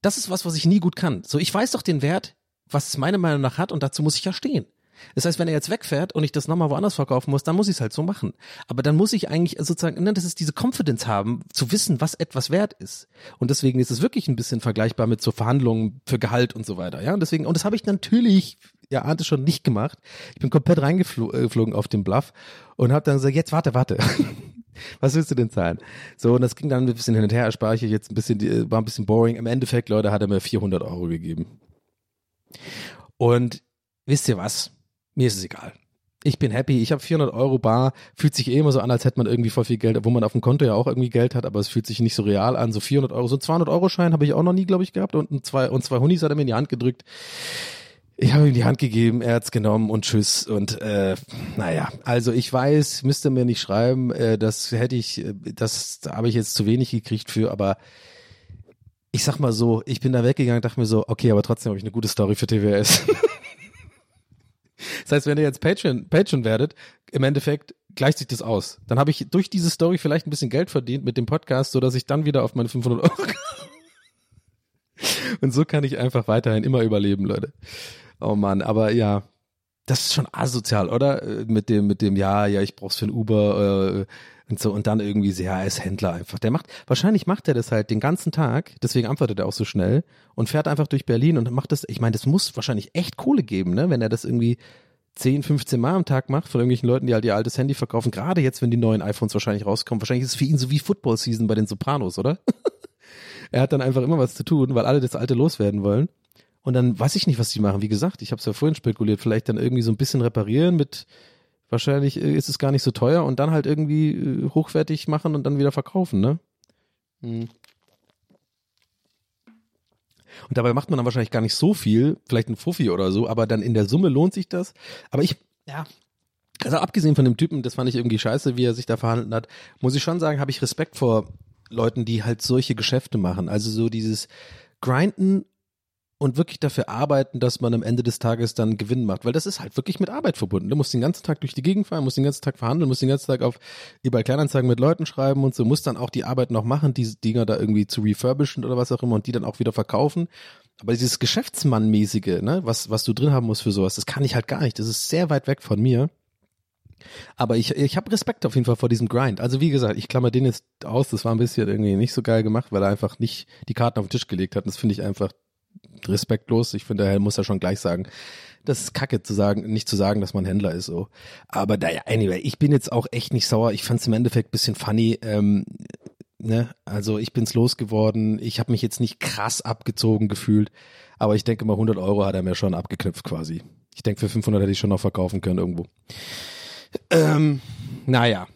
das ist was, was ich nie gut kann. So, ich weiß doch den Wert, was es meiner Meinung nach hat und dazu muss ich ja stehen. Das heißt, wenn er jetzt wegfährt und ich das nochmal woanders verkaufen muss, dann muss ich es halt so machen. Aber dann muss ich eigentlich sozusagen, ne, das ist diese Confidence haben, zu wissen, was etwas wert ist. Und deswegen ist es wirklich ein bisschen vergleichbar mit so Verhandlungen für Gehalt und so weiter. Ja, und deswegen, und das habe ich natürlich, ihr ahnt es schon, nicht gemacht. Ich bin komplett reingeflogen auf den Bluff und habe dann gesagt, jetzt warte, warte. Was willst du denn zahlen? So, und das ging dann ein bisschen hin und her, erspare ich jetzt ein bisschen, war ein bisschen boring. Im Endeffekt, Leute, hat er mir 400 Euro gegeben. Und wisst ihr was? Mir ist es egal. Ich bin happy. Ich habe 400 Euro bar. Fühlt sich eh immer so an, als hätte man irgendwie voll viel Geld, obwohl man auf dem Konto ja auch irgendwie Geld hat, aber es fühlt sich nicht so real an. So 400 Euro, so 200 Euro Schein habe ich auch noch nie, glaube ich, gehabt und ein zwei und zwei Hunis hat er mir in die Hand gedrückt. Ich habe ihm die Hand gegeben, er hat's genommen und tschüss. Und äh, naja, also ich weiß, müsste mir nicht schreiben, äh, das hätte ich, äh, das da habe ich jetzt zu wenig gekriegt für, aber ich sag mal so, ich bin da weggegangen, dachte mir so, okay, aber trotzdem habe ich eine gute Story für TWS. das heißt, wenn ihr jetzt Patreon, Patreon werdet, im Endeffekt gleicht sich das aus. Dann habe ich durch diese Story vielleicht ein bisschen Geld verdient mit dem Podcast, so dass ich dann wieder auf meine 500 Euro kam. Und so kann ich einfach weiterhin immer überleben, Leute. Oh Mann, aber ja, das ist schon asozial, oder? Äh, Mit dem, mit dem, ja, ja, ich brauch's für ein Uber äh, und so und dann irgendwie er ist Händler einfach. Der macht, wahrscheinlich macht er das halt den ganzen Tag, deswegen antwortet er auch so schnell und fährt einfach durch Berlin und macht das. Ich meine, das muss wahrscheinlich echt Kohle geben, ne? Wenn er das irgendwie 10, 15 Mal am Tag macht von irgendwelchen Leuten, die halt ihr altes Handy verkaufen. Gerade jetzt, wenn die neuen iPhones wahrscheinlich rauskommen. Wahrscheinlich ist es für ihn so wie Football Season bei den Sopranos, oder? er hat dann einfach immer was zu tun, weil alle das alte loswerden wollen. Und dann weiß ich nicht, was die machen. Wie gesagt, ich habe es ja vorhin spekuliert, vielleicht dann irgendwie so ein bisschen reparieren mit, wahrscheinlich äh, ist es gar nicht so teuer und dann halt irgendwie äh, hochwertig machen und dann wieder verkaufen, ne? Hm. Und dabei macht man dann wahrscheinlich gar nicht so viel, vielleicht ein Fuffi oder so, aber dann in der Summe lohnt sich das. Aber ich, ja, also abgesehen von dem Typen, das fand ich irgendwie scheiße, wie er sich da verhandelt hat, muss ich schon sagen, habe ich Respekt vor Leuten, die halt solche Geschäfte machen. Also so dieses Grinden und wirklich dafür arbeiten, dass man am Ende des Tages dann Gewinn macht, weil das ist halt wirklich mit Arbeit verbunden. Du musst den ganzen Tag durch die Gegend fahren, musst den ganzen Tag verhandeln, musst den ganzen Tag auf eBay Kleinanzeigen mit Leuten schreiben und so, musst dann auch die Arbeit noch machen, diese Dinger da irgendwie zu refurbischen oder was auch immer und die dann auch wieder verkaufen. Aber dieses Geschäftsmannmäßige, ne, was, was du drin haben musst für sowas, das kann ich halt gar nicht. Das ist sehr weit weg von mir. Aber ich, ich habe Respekt auf jeden Fall vor diesem Grind. Also wie gesagt, ich klammer den jetzt aus. Das war ein bisschen irgendwie nicht so geil gemacht, weil er einfach nicht die Karten auf den Tisch gelegt hat. Das finde ich einfach respektlos. Ich finde, er muss ja schon gleich sagen, das ist kacke zu sagen, nicht zu sagen, dass man Händler ist so. Aber naja, anyway, ich bin jetzt auch echt nicht sauer. Ich fand es im Endeffekt bisschen funny. Ähm, ne? Also ich bin's losgeworden. Ich habe mich jetzt nicht krass abgezogen gefühlt. Aber ich denke mal, 100 Euro hat er mir schon abgeknüpft quasi. Ich denke, für 500 hätte ich schon noch verkaufen können irgendwo. Ähm, naja.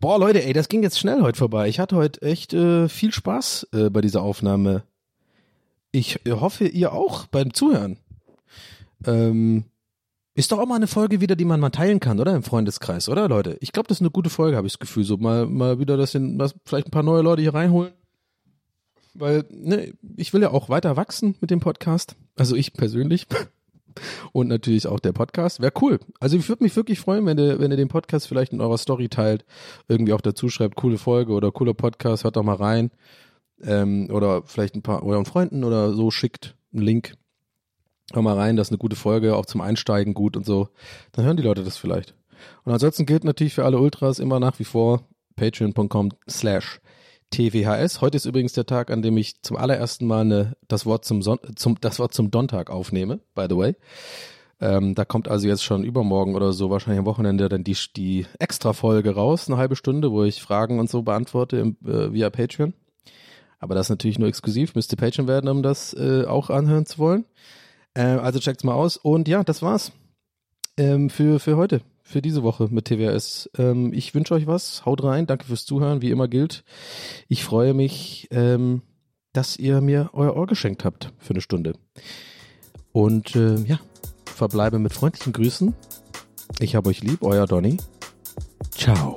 Boah, Leute, ey, das ging jetzt schnell heute vorbei. Ich hatte heute echt äh, viel Spaß äh, bei dieser Aufnahme. Ich hoffe, ihr auch beim Zuhören. Ähm, ist doch auch mal eine Folge wieder, die man mal teilen kann, oder? Im Freundeskreis, oder, Leute? Ich glaube, das ist eine gute Folge, habe ich das Gefühl. So mal, mal wieder, dass den, dass vielleicht ein paar neue Leute hier reinholen. Weil, ne, ich will ja auch weiter wachsen mit dem Podcast. Also ich persönlich. Und natürlich auch der Podcast. Wäre cool. Also ich würde mich wirklich freuen, wenn ihr, wenn ihr den Podcast vielleicht in eurer Story teilt, irgendwie auch dazu schreibt, coole Folge oder cooler Podcast, hört doch mal rein. Ähm, oder vielleicht ein paar euren Freunden oder so schickt einen Link. Hör mal rein, das ist eine gute Folge, auch zum Einsteigen gut und so. Dann hören die Leute das vielleicht. Und ansonsten gilt natürlich für alle Ultras immer nach wie vor patreon.com slash TWHS. Heute ist übrigens der Tag, an dem ich zum allerersten Mal eine, das Wort zum, Son zum das Wort zum Donntag aufnehme, by the way. Ähm, da kommt also jetzt schon übermorgen oder so, wahrscheinlich am Wochenende, dann die, die Extra-Folge raus, eine halbe Stunde, wo ich Fragen und so beantworte im, äh, via Patreon. Aber das ist natürlich nur exklusiv, müsste Patreon werden, um das äh, auch anhören zu wollen. Äh, also checkt's mal aus. Und ja, das war's ähm, für, für heute. für diese Woche mit TWS. Ähm, ich wünsche euch was. Haut rein. Danke fürs Zuhören. Wie immer gilt. Ich freue mich, ähm, dass ihr mir euer Ohr geschenkt habt für eine Stunde. Und äh, ja, verbleibe mit freundlichen Grüßen. Ich habe euch lieb, euer Donny. Ciao.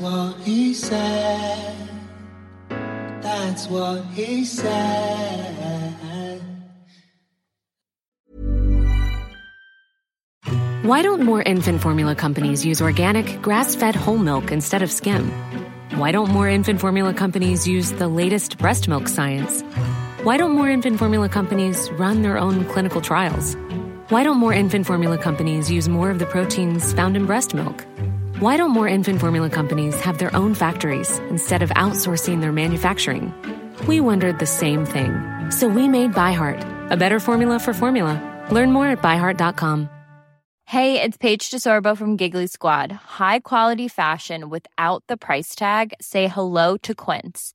What he said. That's what he said. Why don't more infant formula companies use organic, grass fed whole milk instead of skim? Why don't more infant formula companies use the latest breast milk science? Why don't more infant formula companies run their own clinical trials? Why don't more infant formula companies use more of the proteins found in breast milk? Why don't more infant formula companies have their own factories instead of outsourcing their manufacturing? We wondered the same thing. So we made ByHeart, a better formula for formula. Learn more at byheart.com. Hey, it's Paige DeSorbo from Giggly Squad. High quality fashion without the price tag. Say hello to Quince.